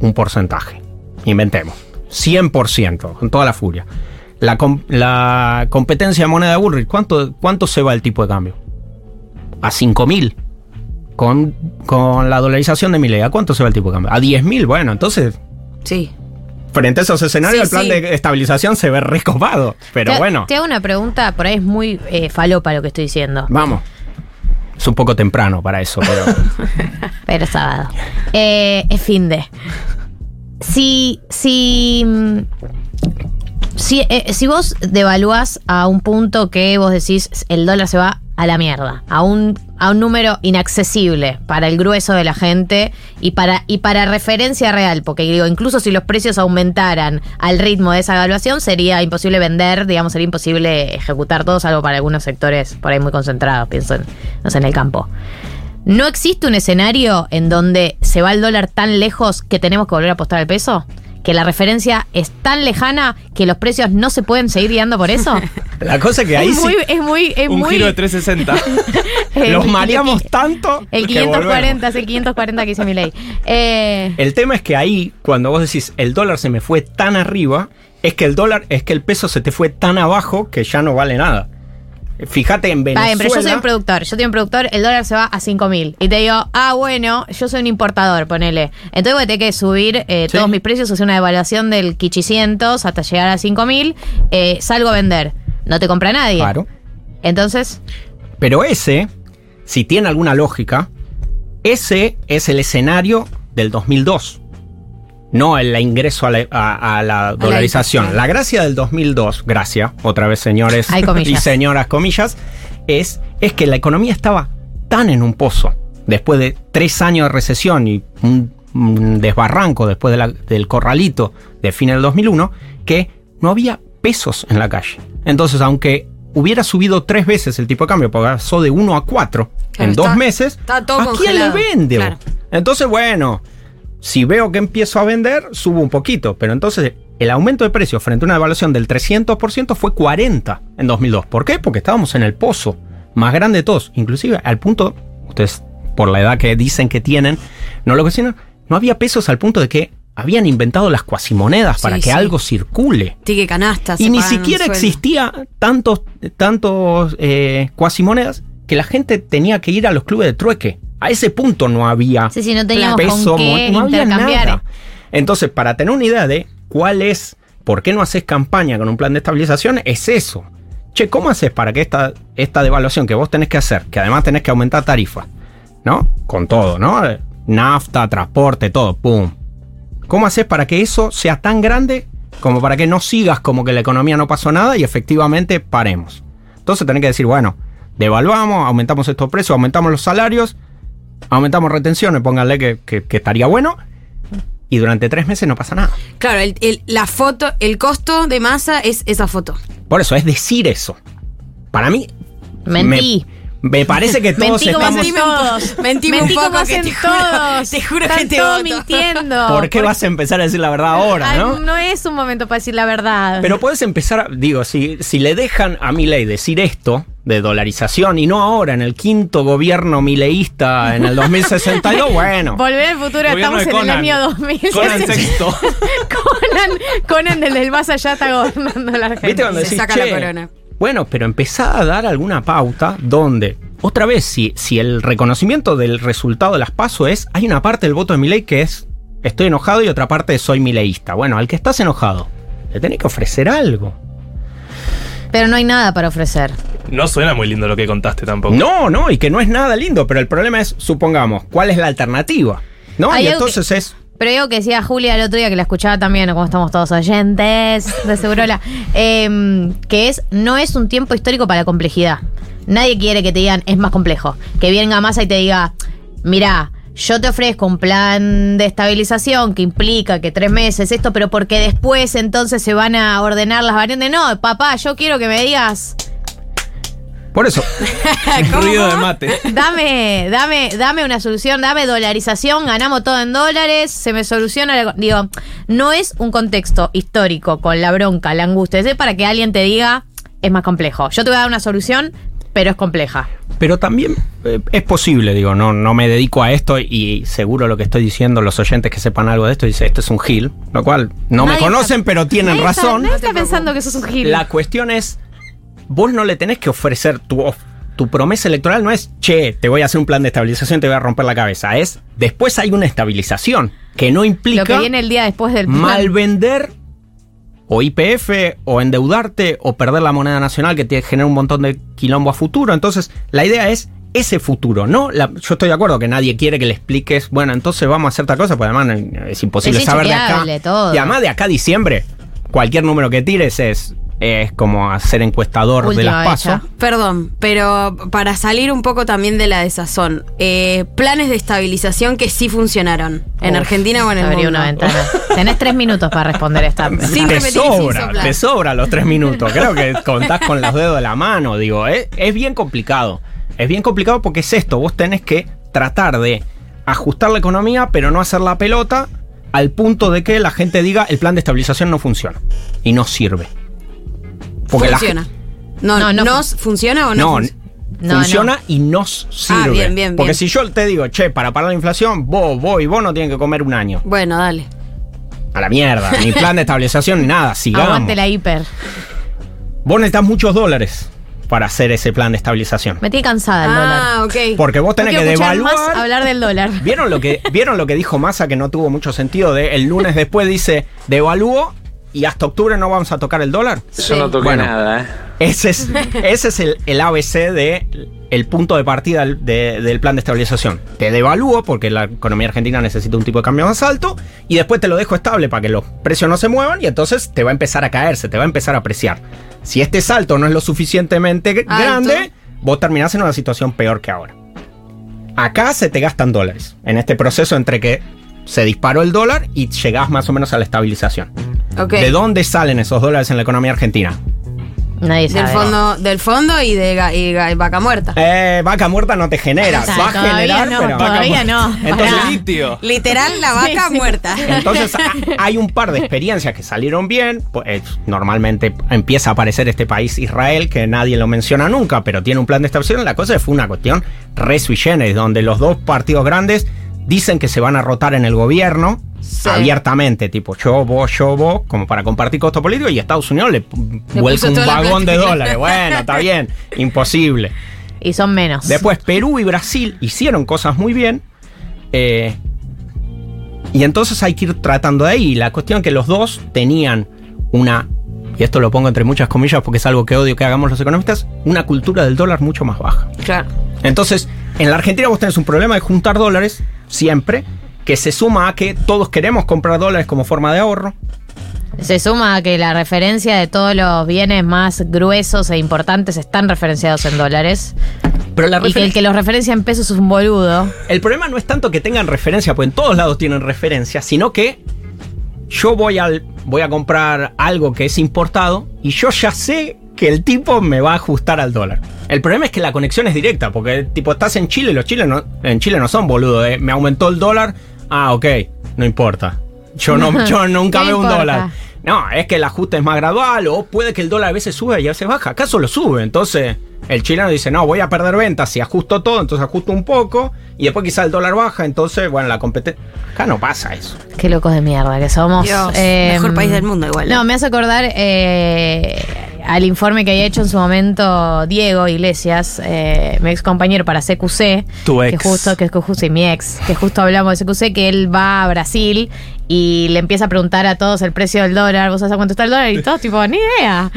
un porcentaje. Inventemos. 100%, con toda la furia. La, com- la competencia de moneda de ¿cuánto, ¿cuánto se va el tipo de cambio? A 5.000. Con, con la dolarización de Milei, ¿a cuánto se va el tipo de cambio? A 10.000. Bueno, entonces Sí. frente a esos escenarios, Sí, el plan sí. de estabilización se ve recopado. Pero te, bueno, Te hago una pregunta, por ahí es muy eh, falopa lo que estoy diciendo. vamos. Es un poco temprano para eso, pero. <laughs> Pero sábado. Eh, es fin de. Si. Si. Si, eh, si vos devaluás a un punto que vos decís el dólar se va a la mierda, a un, a un número inaccesible para el grueso de la gente y para, y para referencia real, porque digo, incluso si los precios aumentaran al ritmo de esa evaluación, sería imposible vender, digamos, sería imposible ejecutar todo, salvo para algunos sectores por ahí muy concentrados, pienso en, no sé, en el campo. ¿No existe un escenario en donde se va el dólar tan lejos que tenemos que volver a apostar al peso? ¿Que la referencia es tan lejana que los precios no se pueden seguir guiando por eso? <laughs> La cosa que ahí es, sí. muy, es muy, es Un muy. giro de 360. <laughs> el- Los el- mareamos tanto. El que 540, volvemos. es el 540 que dice mi ley. Eh, El tema es que ahí, cuando vos decís el dólar se me fue tan arriba, es que el dólar, es que el peso se te fue tan abajo que ya no vale nada. Fíjate en Venezuela. bien, pero yo soy un productor. Yo soy un productor, el dólar se va a 5 mil. Y te digo, ah, bueno, yo soy un importador, ponele. Entonces voy a tener que subir eh, Sí. todos mis precios, hacer una devaluación del quichicientos hasta llegar a 5 mil. Eh, salgo a vender. No te compra nadie. Claro. Entonces, Pero ese, si tiene alguna lógica, ese es el escenario del 2002. No el ingreso a la, a- a la dolarización. La gracia del 2002, gracia, otra vez señores <laughs> y señoras comillas, es, es que la economía estaba tan en un pozo, después de tres años de recesión y un, un desbarranco después de la- del corralito de fin del 2001, que no había pesos en la calle. Entonces, aunque hubiera subido tres veces el tipo de cambio, porque pasó de 1 a 4 Claro, en dos meses, está todo ¿a quién le vende? Claro. Entonces, bueno, si veo que empiezo a vender, subo un poquito. Pero entonces el aumento de precios frente a una evaluación del 300% fue 40 en 2002. ¿Por qué? Porque estábamos en el pozo más grande de todos. Inclusive al punto, ustedes por la edad que dicen que tienen, no lo cuestionan, no había pesos al punto de que habían inventado las cuasimonedas para Sí, que sí. algo circule. Tique canastas. Y ni siquiera existía tantos, tantos eh, cuasimonedas que la gente tenía que ir a los clubes de trueque. A ese punto no había sí, sí, no teníamos peso, qué no había nada. Entonces, para tener una idea de cuál es, por qué no haces campaña con un plan de estabilización, es eso. Che, ¿cómo haces para que esta, esta devaluación que vos tenés que hacer, que además tenés que aumentar tarifas, ¿no? Con todo, ¿no? Nafta, transporte, todo, pum. ¿Cómo haces para que eso sea tan grande como para que no sigas como que la economía no pasó nada y efectivamente paremos? Entonces tenés que decir, bueno, devaluamos, aumentamos estos precios, aumentamos los salarios, aumentamos retenciones, pónganle que, que- que estaría bueno, y durante tres meses no pasa nada. Claro, el- el- la foto, el costo de masa es esa foto. Por eso, es decir eso. Para mí... Mentí. Me, me parece que todos Mentí como estamos... todos. Mentí como que hacen te juro- todos. te juro que Están te todos voto. mintiendo. ¿Por qué vas a empezar a decir la verdad ahora, Ay, no? no es un momento para decir la verdad. Pero puedes empezar, digo, si, si le dejan a Milei decir esto de dolarización y no ahora en el quinto gobierno mileísta en el 2062, <laughs> bueno. Volver al futuro, estamos en el año 2000. Conan sexto. <laughs> Conan, Conan desde el más allá está gobernando la Argentina. ¿Viste cuando Se decís, saca la "Che, corona"? Bueno, pero empezá a dar alguna pauta donde, otra vez, si, si el reconocimiento del resultado de las PASO es, hay una parte del voto de Milei que es, estoy enojado y otra parte soy mileísta. Bueno, al que estás enojado, le tenés que ofrecer algo. Pero no hay nada para ofrecer. No suena muy lindo lo que contaste tampoco. No, no, y que no es nada lindo, pero el problema es, supongamos, ¿cuál es la alternativa? ¿No? Hay y entonces es, Pero digo que decía Julia el otro día que la escuchaba también, como estamos todos oyentes de Segurola, eh, que es no es un tiempo histórico para la complejidad. Nadie quiere que te digan es más complejo. Que venga Massa y te diga, mira, yo te ofrezco un plan de estabilización que implica que tres meses esto, pero porque después entonces se van a ordenar las variantes. No, papá, yo quiero que me digas, por eso, <laughs> Ruido de mate. dame, dame, dame una solución, dame dolarización, ganamos todo en dólares, se me soluciona. la- digo, no es un contexto histórico con la bronca, la angustia, es para que alguien te diga es más complejo. Yo te voy a dar una solución, pero es compleja. pero también eh, es posible, digo, no, no me dedico a esto y seguro lo que estoy diciendo, los oyentes que sepan algo de esto, dice, esto es un gil, lo cual no me conocen, está- pero tienen nadie está- razón. nadie está pensando que sos un gil. La cuestión es, vos no le tenés que ofrecer tu, tu promesa electoral, no es, che, te voy a hacer un plan de estabilización, te voy a romper la cabeza, es, después hay una estabilización que no implica Lo que viene el día después del plan. mal vender o IPF o endeudarte o perder la moneda nacional que te genera un montón de quilombo a futuro. Entonces, la idea es ese futuro, ¿no? La- yo estoy de acuerdo que nadie quiere que le expliques, bueno, entonces vamos a hacer esta cosa, pues además es imposible Es saber de acá. todo. Y además de acá a diciembre, cualquier número que tires es, es como hacer encuestador de las pasos. Perdón, pero para salir un poco también de la desazón, eh, planes de estabilización que sí funcionaron en Uf, Argentina o en el mundo. una ventana. Tenés tres minutos para responder esta. Sin <laughs> te sin sobra, te sobra los tres minutos. Creo que contás con los dedos de la mano. Digo, es, es bien complicado. Es bien complicado porque es esto. Vos tenés que tratar de ajustar la economía, pero no hacer la pelota al punto de que la gente diga el plan de estabilización no funciona y no sirve. Porque funciona. No, No, no ¿nos funciona o no? no, funciona? No, funciona y nos sirve. Ah, bien, bien, Porque bien. si yo te digo, che, para parar la inflación, vos, vos y vos no tienen que comer un año. Bueno, dale. A la mierda. Ni plan de <laughs> estabilización ni nada. Sigamos. Aguante la hiper. Vos necesitas muchos dólares para hacer ese plan de estabilización. Me tiene cansada el dólar. Ah, ok. Porque vos No tenés que devaluar. más hablar del dólar. ¿Vieron lo que vieron lo que dijo Massa que no tuvo mucho sentido de el lunes después dice devalúo y hasta octubre no vamos a tocar el dólar? Sí. Bueno, Ese es, <laughs> ese es el, el ABC de el punto de partida del- de- del plan de estabilización. Te devalúo porque la economía argentina necesita un tipo de cambio más alto y después te lo dejo estable para que los precios no se muevan y entonces te va a empezar a caerse, te va a empezar a apreciar. Si este salto no es lo suficientemente Alto. grande, vos terminás en una situación peor que ahora. Acá se te gastan dólares en este proceso entre que se disparó el dólar y llegás más o menos a la estabilización. ¿De dónde salen esos dólares en la economía argentina? Nadie sabe. Del fondo, del fondo y de y y vaca muerta. Eh, vaca muerta no te genera. O sea, Va a generar, no, pero. todavía no. Entonces. Literal, la vaca sí. muerta. entonces <laughs> hay un par de experiencias que salieron bien. Pues, normalmente empieza a aparecer este país Israel, que nadie lo menciona nunca, pero tiene un plan de estabilización. La cosa fue una cuestión re sui generis, donde los dos partidos grandes dicen que se van a rotar en el gobierno. Sí. Abiertamente, tipo yo, vos, yo, vos, como para compartir costo político, y Estados Unidos le, Le vuelca un vagón de dólares. <laughs> Bueno, está bien, imposible. Y son menos. Después Perú y Brasil hicieron cosas muy bien. eh, y entonces hay que ir tratando de ahí. La cuestión es que los dos tenían una, y esto lo pongo entre muchas comillas porque es algo que odio que hagamos los economistas, una cultura del dólar mucho más baja. Claro. Entonces, en la Argentina vos tenés un problema de juntar dólares siempre, que se suma a que todos queremos comprar dólares como forma de ahorro. Se suma a que la referencia de todos los bienes más gruesos e importantes están referenciados en dólares. Pero la Y que el que los referencia en pesos es un boludo. El problema no es tanto que tengan referencia, pues en todos lados tienen referencia, sino que yo voy, al, voy a comprar algo que es importado y yo ya sé que el tipo me va a ajustar al dólar. El problema es que la conexión es directa, porque tipo estás en Chile y los chilenos en Chile no son boludos, ¿eh? me aumentó el dólar, ah, ok, no importa. Yo, no, <laughs> yo nunca ¿Qué veo un dólar. No, es que el ajuste es más gradual o puede que el dólar a veces sube y a veces baja. Acá solo sube, entonces el chileno dice, no, voy a perder ventas si ajusto todo, entonces ajusto un poco y después quizá el dólar baja, entonces, bueno, la competencia... Acá no pasa eso. Qué locos de mierda que somos. Dios, Eh, mejor país del mundo igual. No, me hace acordar eh, al informe que había hecho en su momento Diego Iglesias, eh, mi ex compañero para CQC. Tu Que ex. justo, que es justo, y mi ex, que justo hablamos de CQC, que él va a Brasil y le empieza a preguntar a todos el precio del dólar. ¿Vos sabés a cuánto está el dólar? Y todos, tipo, ni idea.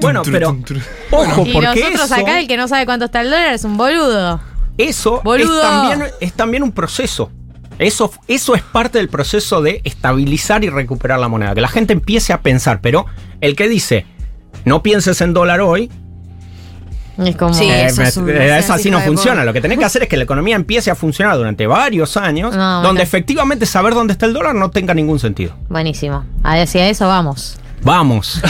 Bueno, pero ojo, Y porque nosotros eso, acá, el que no sabe cuánto está el dólar es un boludo. eso es Boludo. también, es también un proceso. Eso, eso es parte del proceso de estabilizar y recuperar la moneda. Que la gente empiece a pensar, pero el que dice, no pienses en dólar hoy, Es como. Sí. eh, eso es un- eh, eso así no funciona. Lo que tenés que hacer es que la economía empiece a funcionar durante varios años, No, donde bueno. efectivamente saber dónde está el dólar no tenga ningún sentido. Buenísimo. Hacia eso vamos. Vamos.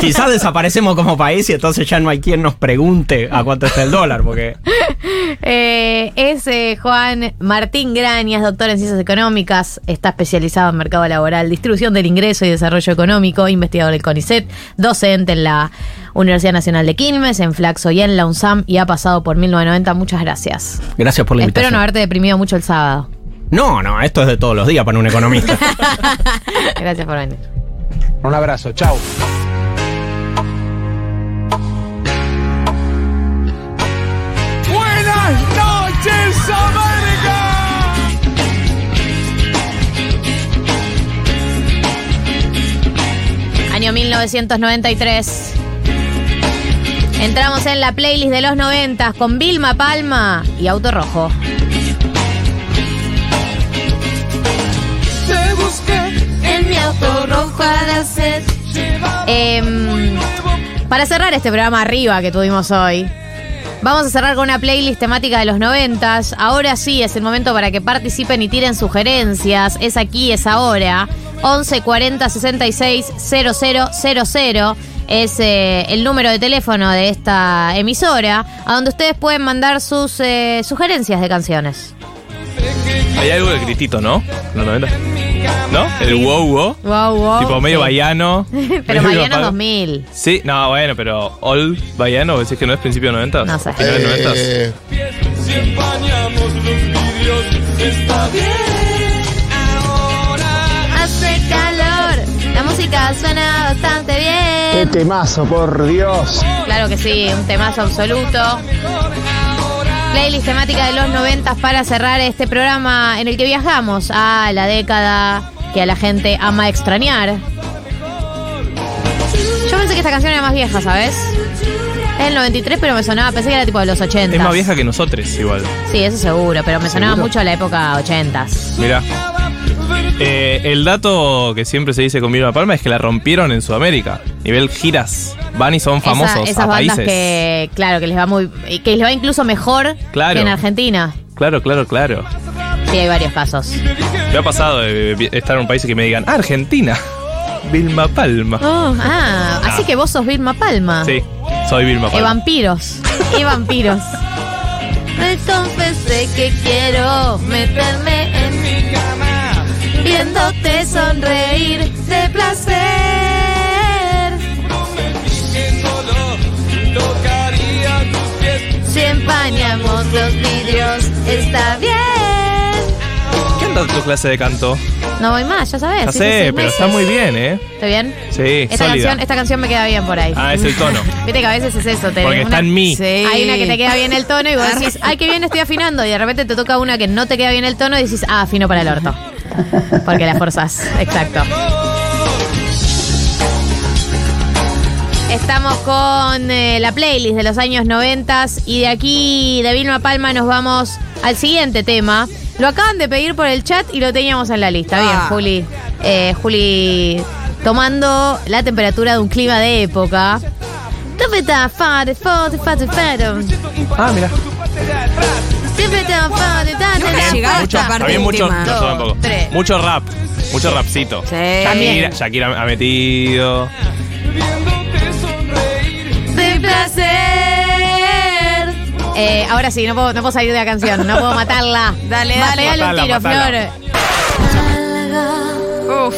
Quizás desaparecemos como país y entonces ya no hay quien nos pregunte a cuánto está el dólar, porque Eh, es eh, Juan Martín Grañas, doctor en Ciencias Económicas, está especializado en mercado laboral, distribución del ingreso y desarrollo económico, investigador del CONICET, docente en la Universidad Nacional de Quilmes, en Flaxo y en la UNSAM y ha pasado por 1990. Muchas gracias. gracias por la Espero invitación. no haberte deprimido mucho el sábado. No, no, esto es de todos los días para un economista. <laughs> Gracias por venir. Un abrazo, chao. Buenas noches, América. Año 1993. Entramos en la playlist de los noventas con Vilma Palma y Auto Rojo. Em, para cerrar este programa arriba que tuvimos hoy, vamos a cerrar con una playlist temática de los noventas. Ahora sí es el momento para que participen y tiren sugerencias. Es aquí, es ahora. 11 40 66 000 es eh, el número de teléfono de esta emisora, a donde ustedes pueden mandar sus eh, sugerencias de canciones. Hay algo de gritito, ¿no? ¿No, no, ¿No? El wow wow. Wow, wow. Tipo medio Sí. baiano. <laughs> Pero palo. 2000. Sí, no, bueno, pero All Baiano, decís que no es principio de 90? No sé. ¿Finales 90? Eh, si empañamos los vidrios. Está bien. Ahora. Hace calor, la música suena bastante Qué bien. temazo, por Dios. Claro que sí, un temazo absoluto. Playlist temática de los noventas para cerrar este programa en el que viajamos a la década que a la gente ama extrañar. Yo pensé que esta canción era más vieja, ¿sabes? Es el 93, pero me sonaba, pensé que era tipo de los 80. Es más vieja que nosotros, igual. Sí, eso seguro, pero me sonaba mucho a la época 80. Mirá. Eh, el dato que siempre se dice con Vilma Palma es que la rompieron en Sudamérica. Nivel giras. Van y son famosos esas a bandas países. que, claro, que les va muy. que les va incluso mejor Claro. que en Argentina. Claro, claro, claro. Sí, hay varios casos. Me ha pasado de vi- estar en un país y que me digan, "Ah, Argentina. Vilma Palma. Oh, ah, así que vos sos Vilma Palma. Sí, soy Vilma Y Palma. vampiros. Y vampiros. Me confesé que quiero meterme en mi cama. Viéndote sonreír de placer. Empañamos los vidrios, está bien. ¿Qué anda tu clase de canto? No voy más, ya sabes. Ya sé, pero está muy bien, ¿eh? ¿Está bien? Sí, Esta sólida. canción, esta canción me queda bien por ahí. Ah, es el tono. <laughs> Viste que a veces es eso. Te Porque está en mí. Sí. Hay una que te queda bien el tono y vos <laughs> decís, ay, qué bien estoy afinando. Y de repente te toca una que no te queda bien el tono y decís, ah, afino para el orto. Porque la forzás. Exacto. Estamos con eh, la playlist de los años 90 y de aquí, de Vilma Palma, nos vamos al siguiente tema. Lo acaban de pedir por el chat y lo teníamos en la lista. Bien, Ah. Juli. Eh, Juli, tomando la temperatura de un clima de época. Ah, mira. llegaba Mucho, mucho rap. Mucho rapcito. Sí. Shakira, Shakira ha metido. Eh, ahora sí, no puedo, no puedo salir de la canción, no puedo matarla. <laughs> Dale, dale. pegale un tiro, matala. Flor. Uf.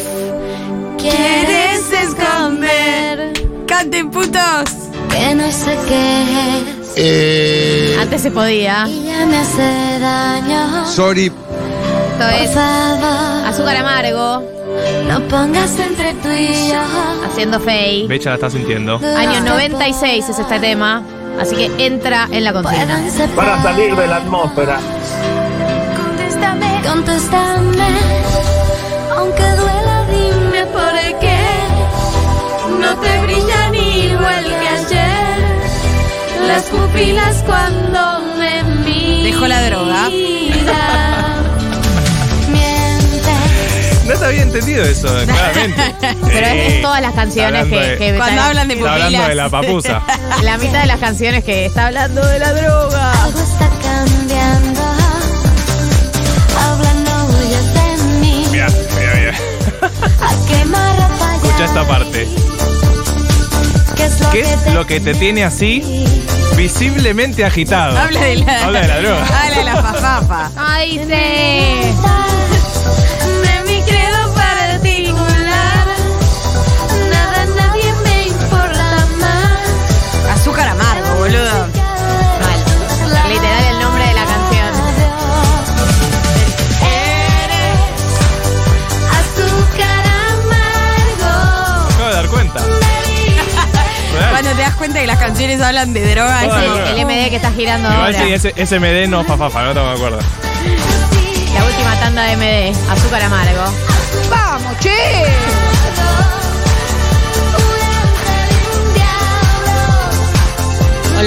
¿Quieres esconder? Canten putos. Que no sé qué es eh, Antes se podía. y ya me hace daño. sorry, Esto es azúcar amargo, no pongas entre tú y yo. haciendo fey. Becha la está sintiendo. Año 96 es este tema, así que entra en la consigna. Pueden separar. de la atmósfera. Contéstame, contéstame. Aunque duela, dime por qué. No te brillan igual que ayer. Las pupilas cuando me miras. Dejó la droga. Entendido eso, <laughs> claramente. Pero es, es todas las canciones que, Hablando de- que Cuando está- hablan de Está hablando pupilas. de la papusa. <laughs> la mitad de las canciones que está hablando de la droga. Algo está cambiando. Hablando huyes de mí. Mira, mira, mira. A quemar a Escucha esta parte. ¿Qué es lo ¿Qué que es te lo que te tiene así, visiblemente agitado? Habla de la, Habla de la droga. <laughs> Habla de la fafafa. Ay, sí. Te das cuenta que las canciones hablan de droga. El MD que está girando Igual ahora. sí, ese SMD no fafafa, no te me acuerdo. La última tanda de MD, azúcar amargo. ¡Vamos, che!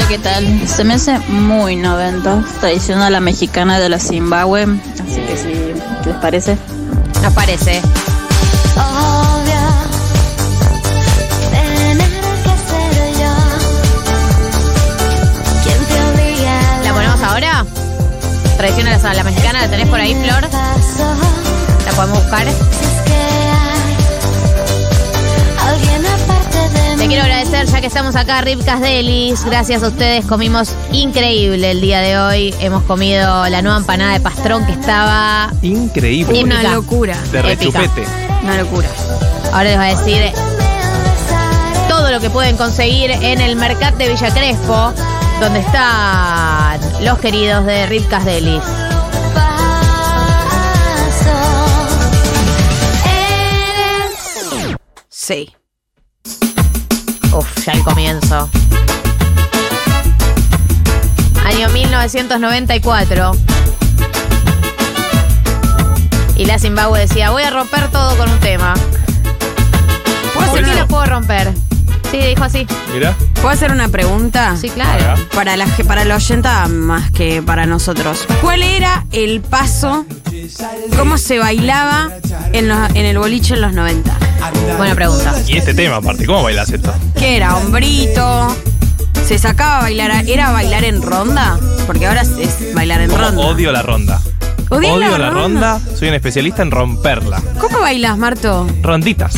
¿qué tal? Se me hace muy 90, tradicional la mexicana de la Zimbabue, así que si les parece. Nos parece. Tradición a la, la mexicana, ¿la tenés por ahí, Flor? ¿La podemos buscar? Te quiero agradecer, ya que estamos acá, Ripcas Delis. Gracias a ustedes, comimos increíble el día de hoy. Hemos comido la nueva empanada de pastrón que estaba Increíble. Una Épica. locura. De épica. rechupete. Una locura. Ahora les voy a decir todo lo que pueden conseguir en el Mercat de Villa Crespo, donde están los queridos de Ripcas Delis. Eres Sí. Uf, ya el comienzo. Año 1994. Y la Zimbabue decía, voy a romper todo con un tema. ¿Puedo ¿Por hacer, qué una, lo puedo romper? Sí, dijo así. Mira. ¿puedo hacer una pregunta? Sí, claro. Para la, para la oyenta más que para nosotros. ¿Cuál era el paso? ¿Cómo se bailaba en, los- en el boliche en los 90? Buena pregunta. Y este tema, aparte, ¿cómo bailas esto? ¿Qué era? ¿Hombrito? ¿Se sacaba a bailar? ¿Era bailar en ronda? Porque ahora es, bailar en ronda. odio la ronda. ¿Odias Odio la la ronda? ronda. Soy un especialista en romperla. ¿Cómo bailas, Marto? Ronditas.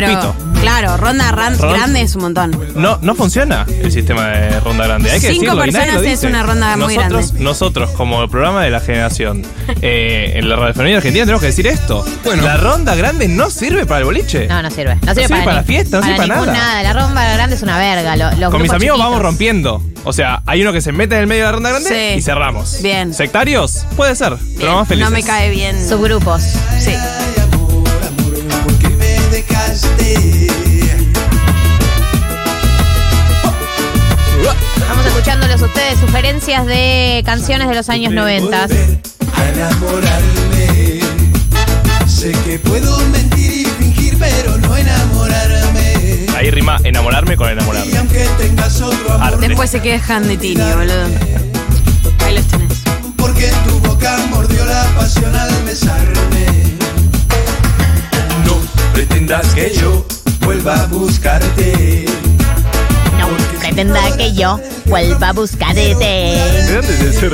Pero, claro, ronda ran- Ron- grande es un montón. No, no funciona el sistema de ronda grande. Hay que Cinco decirlo y nadie personas lo es dice. una ronda muy nosotros, grande. Nosotros, como el programa de la generación, eh, en la radiofonía argentina tenemos que decir esto. La ronda grande no sirve para el boliche. No, no sirve. No sirve, sirve para ni- la fiesta, no sirve para ningún nada. La ronda grande es una verga. lo- los Con mis grupos amigos vamos chiquitos. rompiendo. O sea, hay uno que se mete en el medio de la ronda grande Sí. y cerramos. Bien. ¿Sectarios? Puede ser, pero más felices. no me cae bien. Subgrupos. Sí. Vamos escuchándolos ustedes, sugerencias de canciones de los años 90. A enamorarme. Sé que puedo mentir y fingir, pero no enamorarme. Ahí rima enamorarme con Y enamorarme. aunque tengas otro amor. Después se quejan de Tini, boludo. Ahí los tenés. porque tu boca mordió la pasión al besarme. No pretendas que yo vuelva a buscarte. No pretenda que yo vuelva a buscarte. ¿De dónde es ese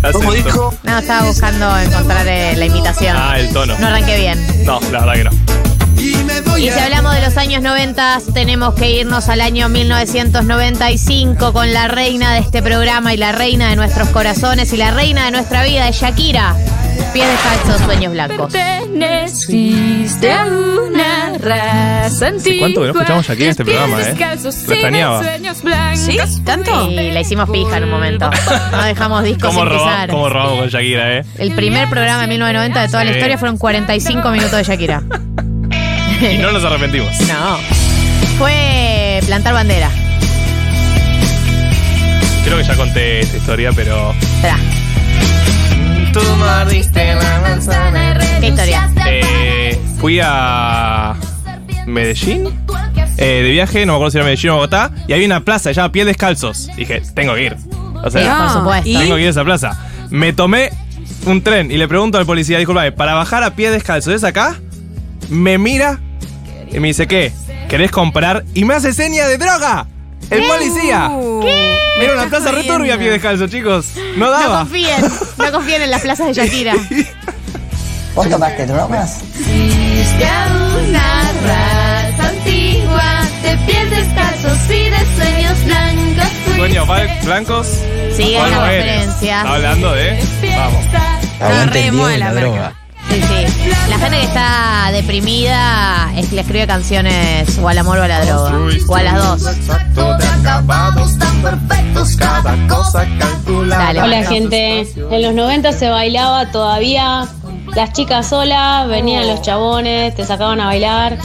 acento? No, estaba buscando encontrar eh, la imitación. Ah, el tono. No arranqué bien. No, la verdad que no. Y si hablamos de los años 90, tenemos que irnos al año 1995 con la reina de este programa y la reina de nuestros corazones y la reina de nuestra vida, Shakira. Pies descalzos, sueños blancos. Perteneciste a una raza antigua. cuánto que no escuchamos Shakira en este programa, eh? Lo extrañaba. sueños blancos. ¿Sí? ¿Tanto? Y la hicimos pija en un momento. No <laughs> dejamos discos ¿Cómo, sin roba- pisar. cómo robamos con Shakira, eh? El primer programa de 1990 de toda la historia fueron 45 minutos de Shakira. <laughs> Y no nos arrepentimos. No. Fue plantar bandera. Creo que ya conté esta historia, pero. Espera, Tú mordiste la manzana. ¿qué historia? Eh, fui a Medellín eh, de viaje, no me acuerdo si era Medellín o Bogotá, y había una plaza, se llama Pies Descalzos. Dije, tengo que ir. O sea, por supuesto. ¿y? tengo que ir a esa plaza. Me tomé un tren y le pregunto al policía, disculpame, para bajar a pie descalzo, ¿es acá? Me mira y me dice, ¿qué? ¿Querés comprar? Y me hace seña de droga. El policía. Era una plaza returbia a pie descalzo, chicos. No No daba. confíen, no confíen en las plazas de Shakira. <laughs> ¿Vos tomaste drogas? Existe a una raza antigua de pies descalzos y de sueños blancos. Sueños blancos. La eres. referencia. Está hablando de. Vamos. Aguante el Diego y la droga. Sí, sí. La gente que está deprimida es que le escribe canciones o al amor o a la droga. O a las dos. Dale, Hola gente, en los 90 se bailaba todavía las chicas solas, venían los chabones, te sacaban a bailar,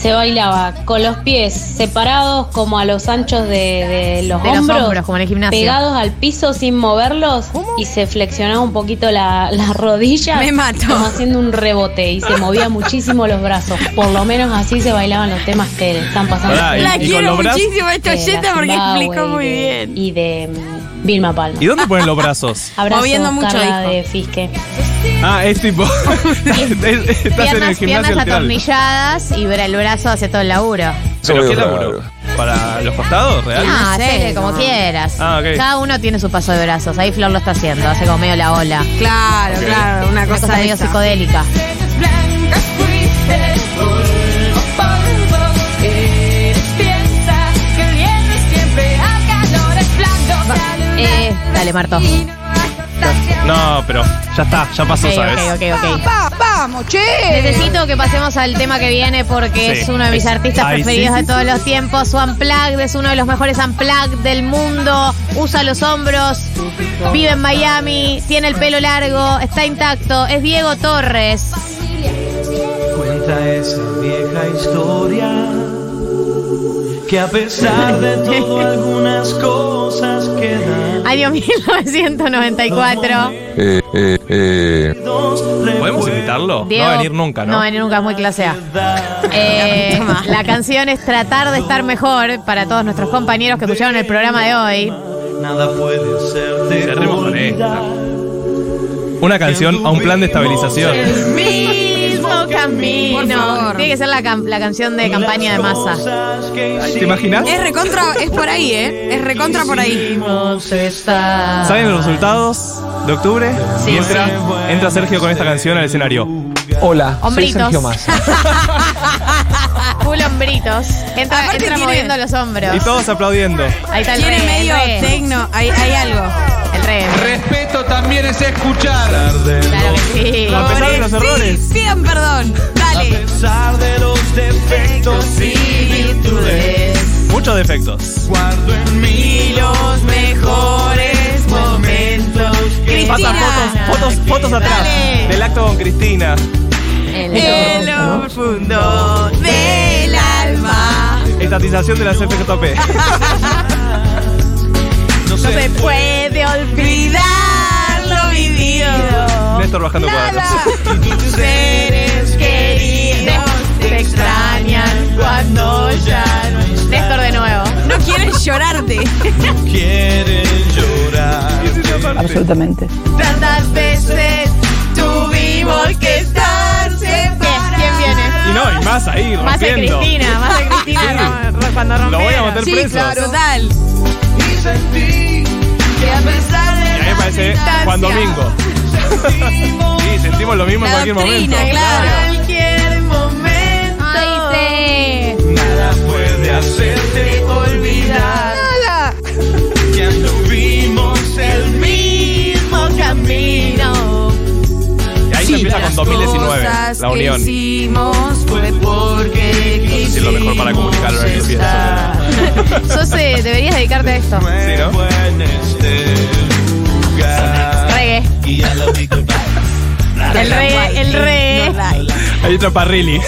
se bailaba con los pies separados como a los anchos de, de los, De los hombros, como en el gimnasio. pegados al piso sin moverlos y se flexionaba un poquito la, las rodillas. Me mato. Como haciendo un rebote y se movía muchísimo los brazos. Por lo menos así se bailaban los temas que están pasando. Pará, La y con quiero los brazos- muchísimo a esta de la oyenta porque explicó muy y de- bien. Y de Vilma Palma. ¿Y dónde ponen los brazos? <laughs> Abrazo, Moviendo mucho, Carla dijo. de Fisque. Ah, es tipo. <laughs> Estás en el Piernas, gimnasio piernas atornilladas y ver el brazo hace todo el laburo. ¿Pero qué laburo? ¿Para los costados, real? Ah, sé, hacele como no. quieras. Ah, ok. Cada uno tiene su paso de brazos. Ahí Flor lo está haciendo, hace como medio la ola. Claro, Ok. claro, una Una cosa, cosa medio esa. psicodélica. Eh, dale, Marto. Ok, No, pero ya está, ya pasó, ok, ¿sabes? ok, ok. Vamos, che. Necesito que pasemos al tema que viene porque Sí. es uno de mis artistas ay, preferidos sí, de sí, todos sí. los tiempos. Su Unplugged es uno de los mejores Unplugged del mundo. Usa los hombros, vive en Miami, tiene el pelo largo, está intacto. Es Diego Torres. Cuenta esa vieja historia que a pesar de todo algunas cosas quedan. Año 1994. ¿Podemos invitarlo? Diego- no va a venir nunca, ¿no? No va a venir nunca, es muy clase A. Eh, <laughs> la canción es Tratar de estar mejor para todos nuestros compañeros que escucharon el programa de hoy. Nada puede hacerte Cerremos con olvidar. Una canción a un plan de estabilización. Camino. Por favor. Tiene que ser la, cam- la canción de campaña de masa. ¿Te imaginas? Es recontra, es por ahí, ¿eh? Es recontra por ahí. ¿Saben los resultados de octubre? Sí, y entra, sí. entra Sergio con esta canción al escenario. Hola, Hombritos. soy Sergio Massa. <laughs> Full hombritos. Entra, Aparte entra tiene- moviendo los hombros. Y todos aplaudiendo. Ahí está el Tiene re, medio tecno, hay, hay algo. El re. Respeto también es escuchar. Claro que sí. A pesar de los Sí, errores. pidan perdón. Dale. A pesar de los defectos y virtudes, Muchos defectos. guardo en mí los mejores momentos que Pasa Cristina. fotos, fotos, fotos atrás. Dale. Del acto con Cristina. El- En lo profundo del alma. Estatización de las FJP. <laughs> no No se se puede olvidar. Lo vivido. Néstor bajando cuadros. Tus seres queridos te extrañan cuando ya no estás. Néstor de nuevo. No quieren llorarte. quieren llorar. Absolutamente. Tantas veces tuvimos que estar ¿Quién, separados. quién viene? Y no, y más ahí, Más de rompiendo. Cristina, más de Cristina cuando Lo voy a rompieron. meter Sí, preso. claro. Total. Sentí Que a pesar de Y a mí me parece Juan Domingo. <laughs> Sí, sentimos lo mismo en La cualquier doctrina, momento. claro. Cualquier momento. Ay, sí. nada puede hacerte olvidar que anduvimos el mismo camino. Y ahí se empieza con 2019, la unión. Que hicimos fue porque Es lo mejor para comunicarlo en el fiesta. Sos, eh, deberías dedicarte a esto. Sí, ¿no? Este lugar. Reggae. Y a la única El reggae, el reggae. Hay otra parrilli.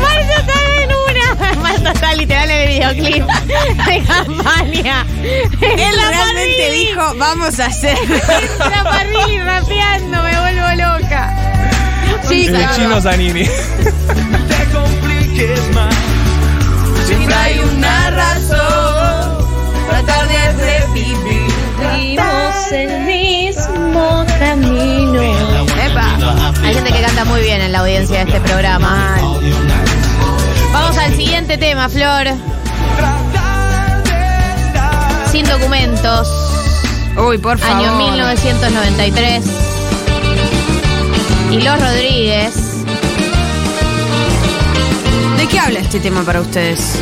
Marta está en una. Marta está literal en el videoclip de campaña. Él la realmente Parrilli. dijo, vamos a hacer. La Parrilli rapeando, me vuelvo loca. Sí, El claro. chino Zanini. te compliques más. Siempre hay una razón. Tratar de revivir. Vimos el mismo camino. Epa. Hay gente que canta muy bien en la audiencia de este programa. Vamos al siguiente tema, Flor. Sin documentos. Uy, por favor. Año 1993. Y Los Rodríguez. ¿De qué habla este tema para ustedes?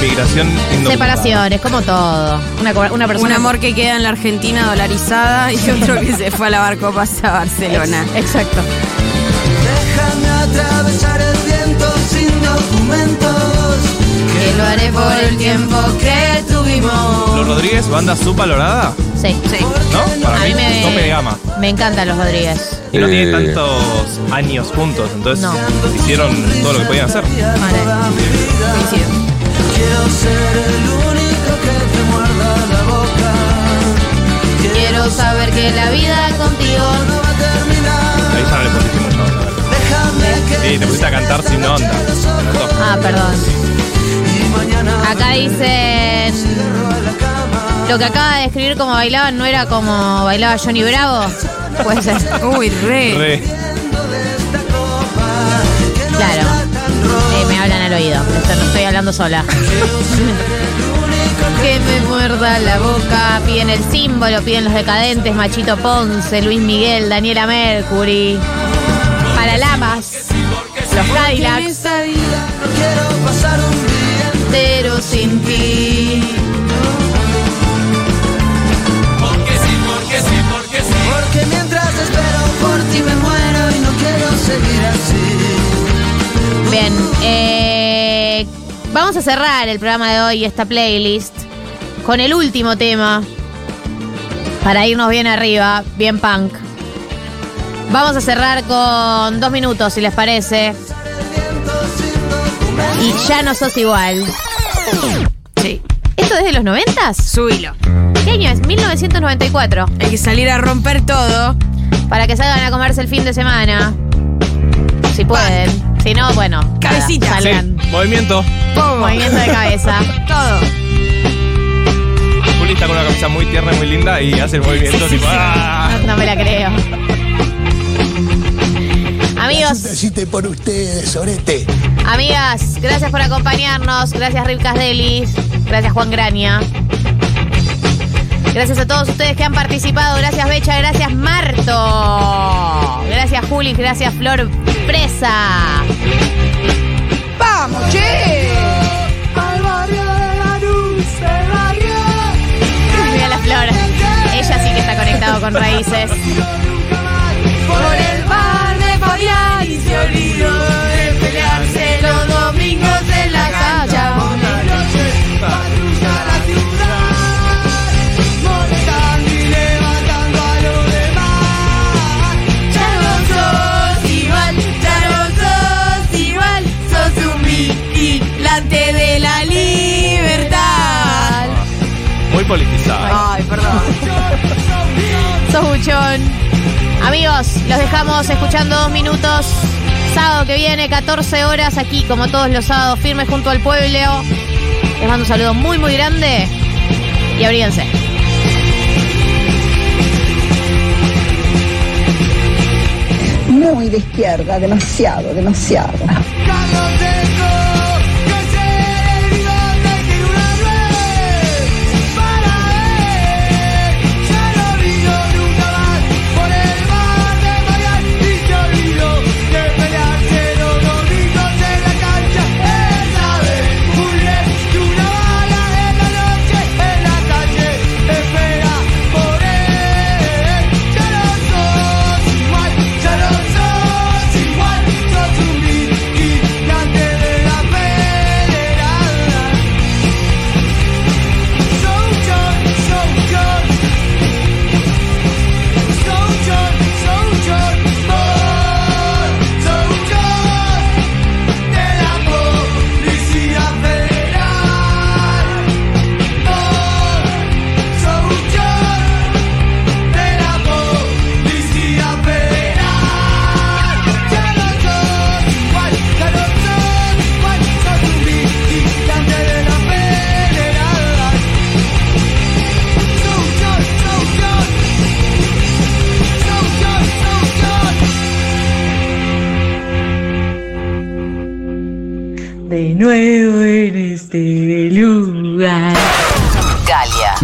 Migración indocumentada. Separaciones, como todo. Una, co- una persona. Un amor que queda en la Argentina dolarizada y <laughs> otro que se fue a lavar copas a Barcelona. Exacto. Déjame atravesar el viento sin documentos. Que lo haré por el tiempo que tuvimos. Los Rodríguez, banda subvalorada, Sí. Sí. ¿no? Para A mí, mí me, no me gama. me encantan los Rodríguez. Y no Eh. tienen tantos años juntos, entonces No. hicieron todo lo que podían hacer. Vale. Coincido. Quiero ser el único que te muerda la boca. Quiero saber que la vida contigo. no va a terminar. Ahí ya no le pusiste mucha onda. Déjame que Sí, te pusiste a cantar sin onda. Ah, perdón. Acá dicen. Lo que acaba de describir como bailaban no era como bailaba Johnny Bravo. Puede ser. Uy, re. Re. Claro. Eh, me hablan al oído. Esto no estoy hablando sola. <laughs> que me muerda la boca. Piden el símbolo, piden los decadentes, Machito Ponce, Luis Miguel, Daniela Mercury. Para Lamas. Los Cadillacs. Quiero pasar un día Entero sin ti. Porque mientras espero por ti me muero y no quiero seguir así. Bien, eh, vamos a cerrar el programa de hoy, esta playlist, con el último tema. Para irnos bien arriba, bien punk. Vamos a cerrar con dos minutos, si les parece. Y ya no sos igual. Sí. ¿Esto es de los noventas? Subilo. ¿Qué año es? 1994. Hay que salir a romper todo. Para que salgan a comerse el fin de semana. Si pueden. Si no, bueno. nada, Cabecita. Sí, salgan. movimiento. Movimiento de cabeza. <laughs> Todo. Juli está con una camisa muy tierna, muy linda y hace el movimiento tipo. ¡ah! No, me la creo. Amigos, Besite por ustedes, orete. Amigas, gracias por acompañarnos. Gracias Rip Casdelis. Gracias Juan Graña. Gracias a todos ustedes que han participado. Gracias Becha, gracias Marto. Gracias Juli, gracias Flor Presa. ¡Vamos, che! Al barrio de la luz, el barrio. Mira la Flor. Ella sí que está conectado con raíces. Por el bar de Fabián y Muy politizada. Ay, perdón. <laughs> Sos buchón. Amigos, los dejamos escuchando dos minutos. Sábado que viene, 14 horas, aquí como todos los sábados, firmes junto al pueblo. Les mando un saludo muy, muy grande y abríguense. Muy de izquierda, demasiado, demasiado.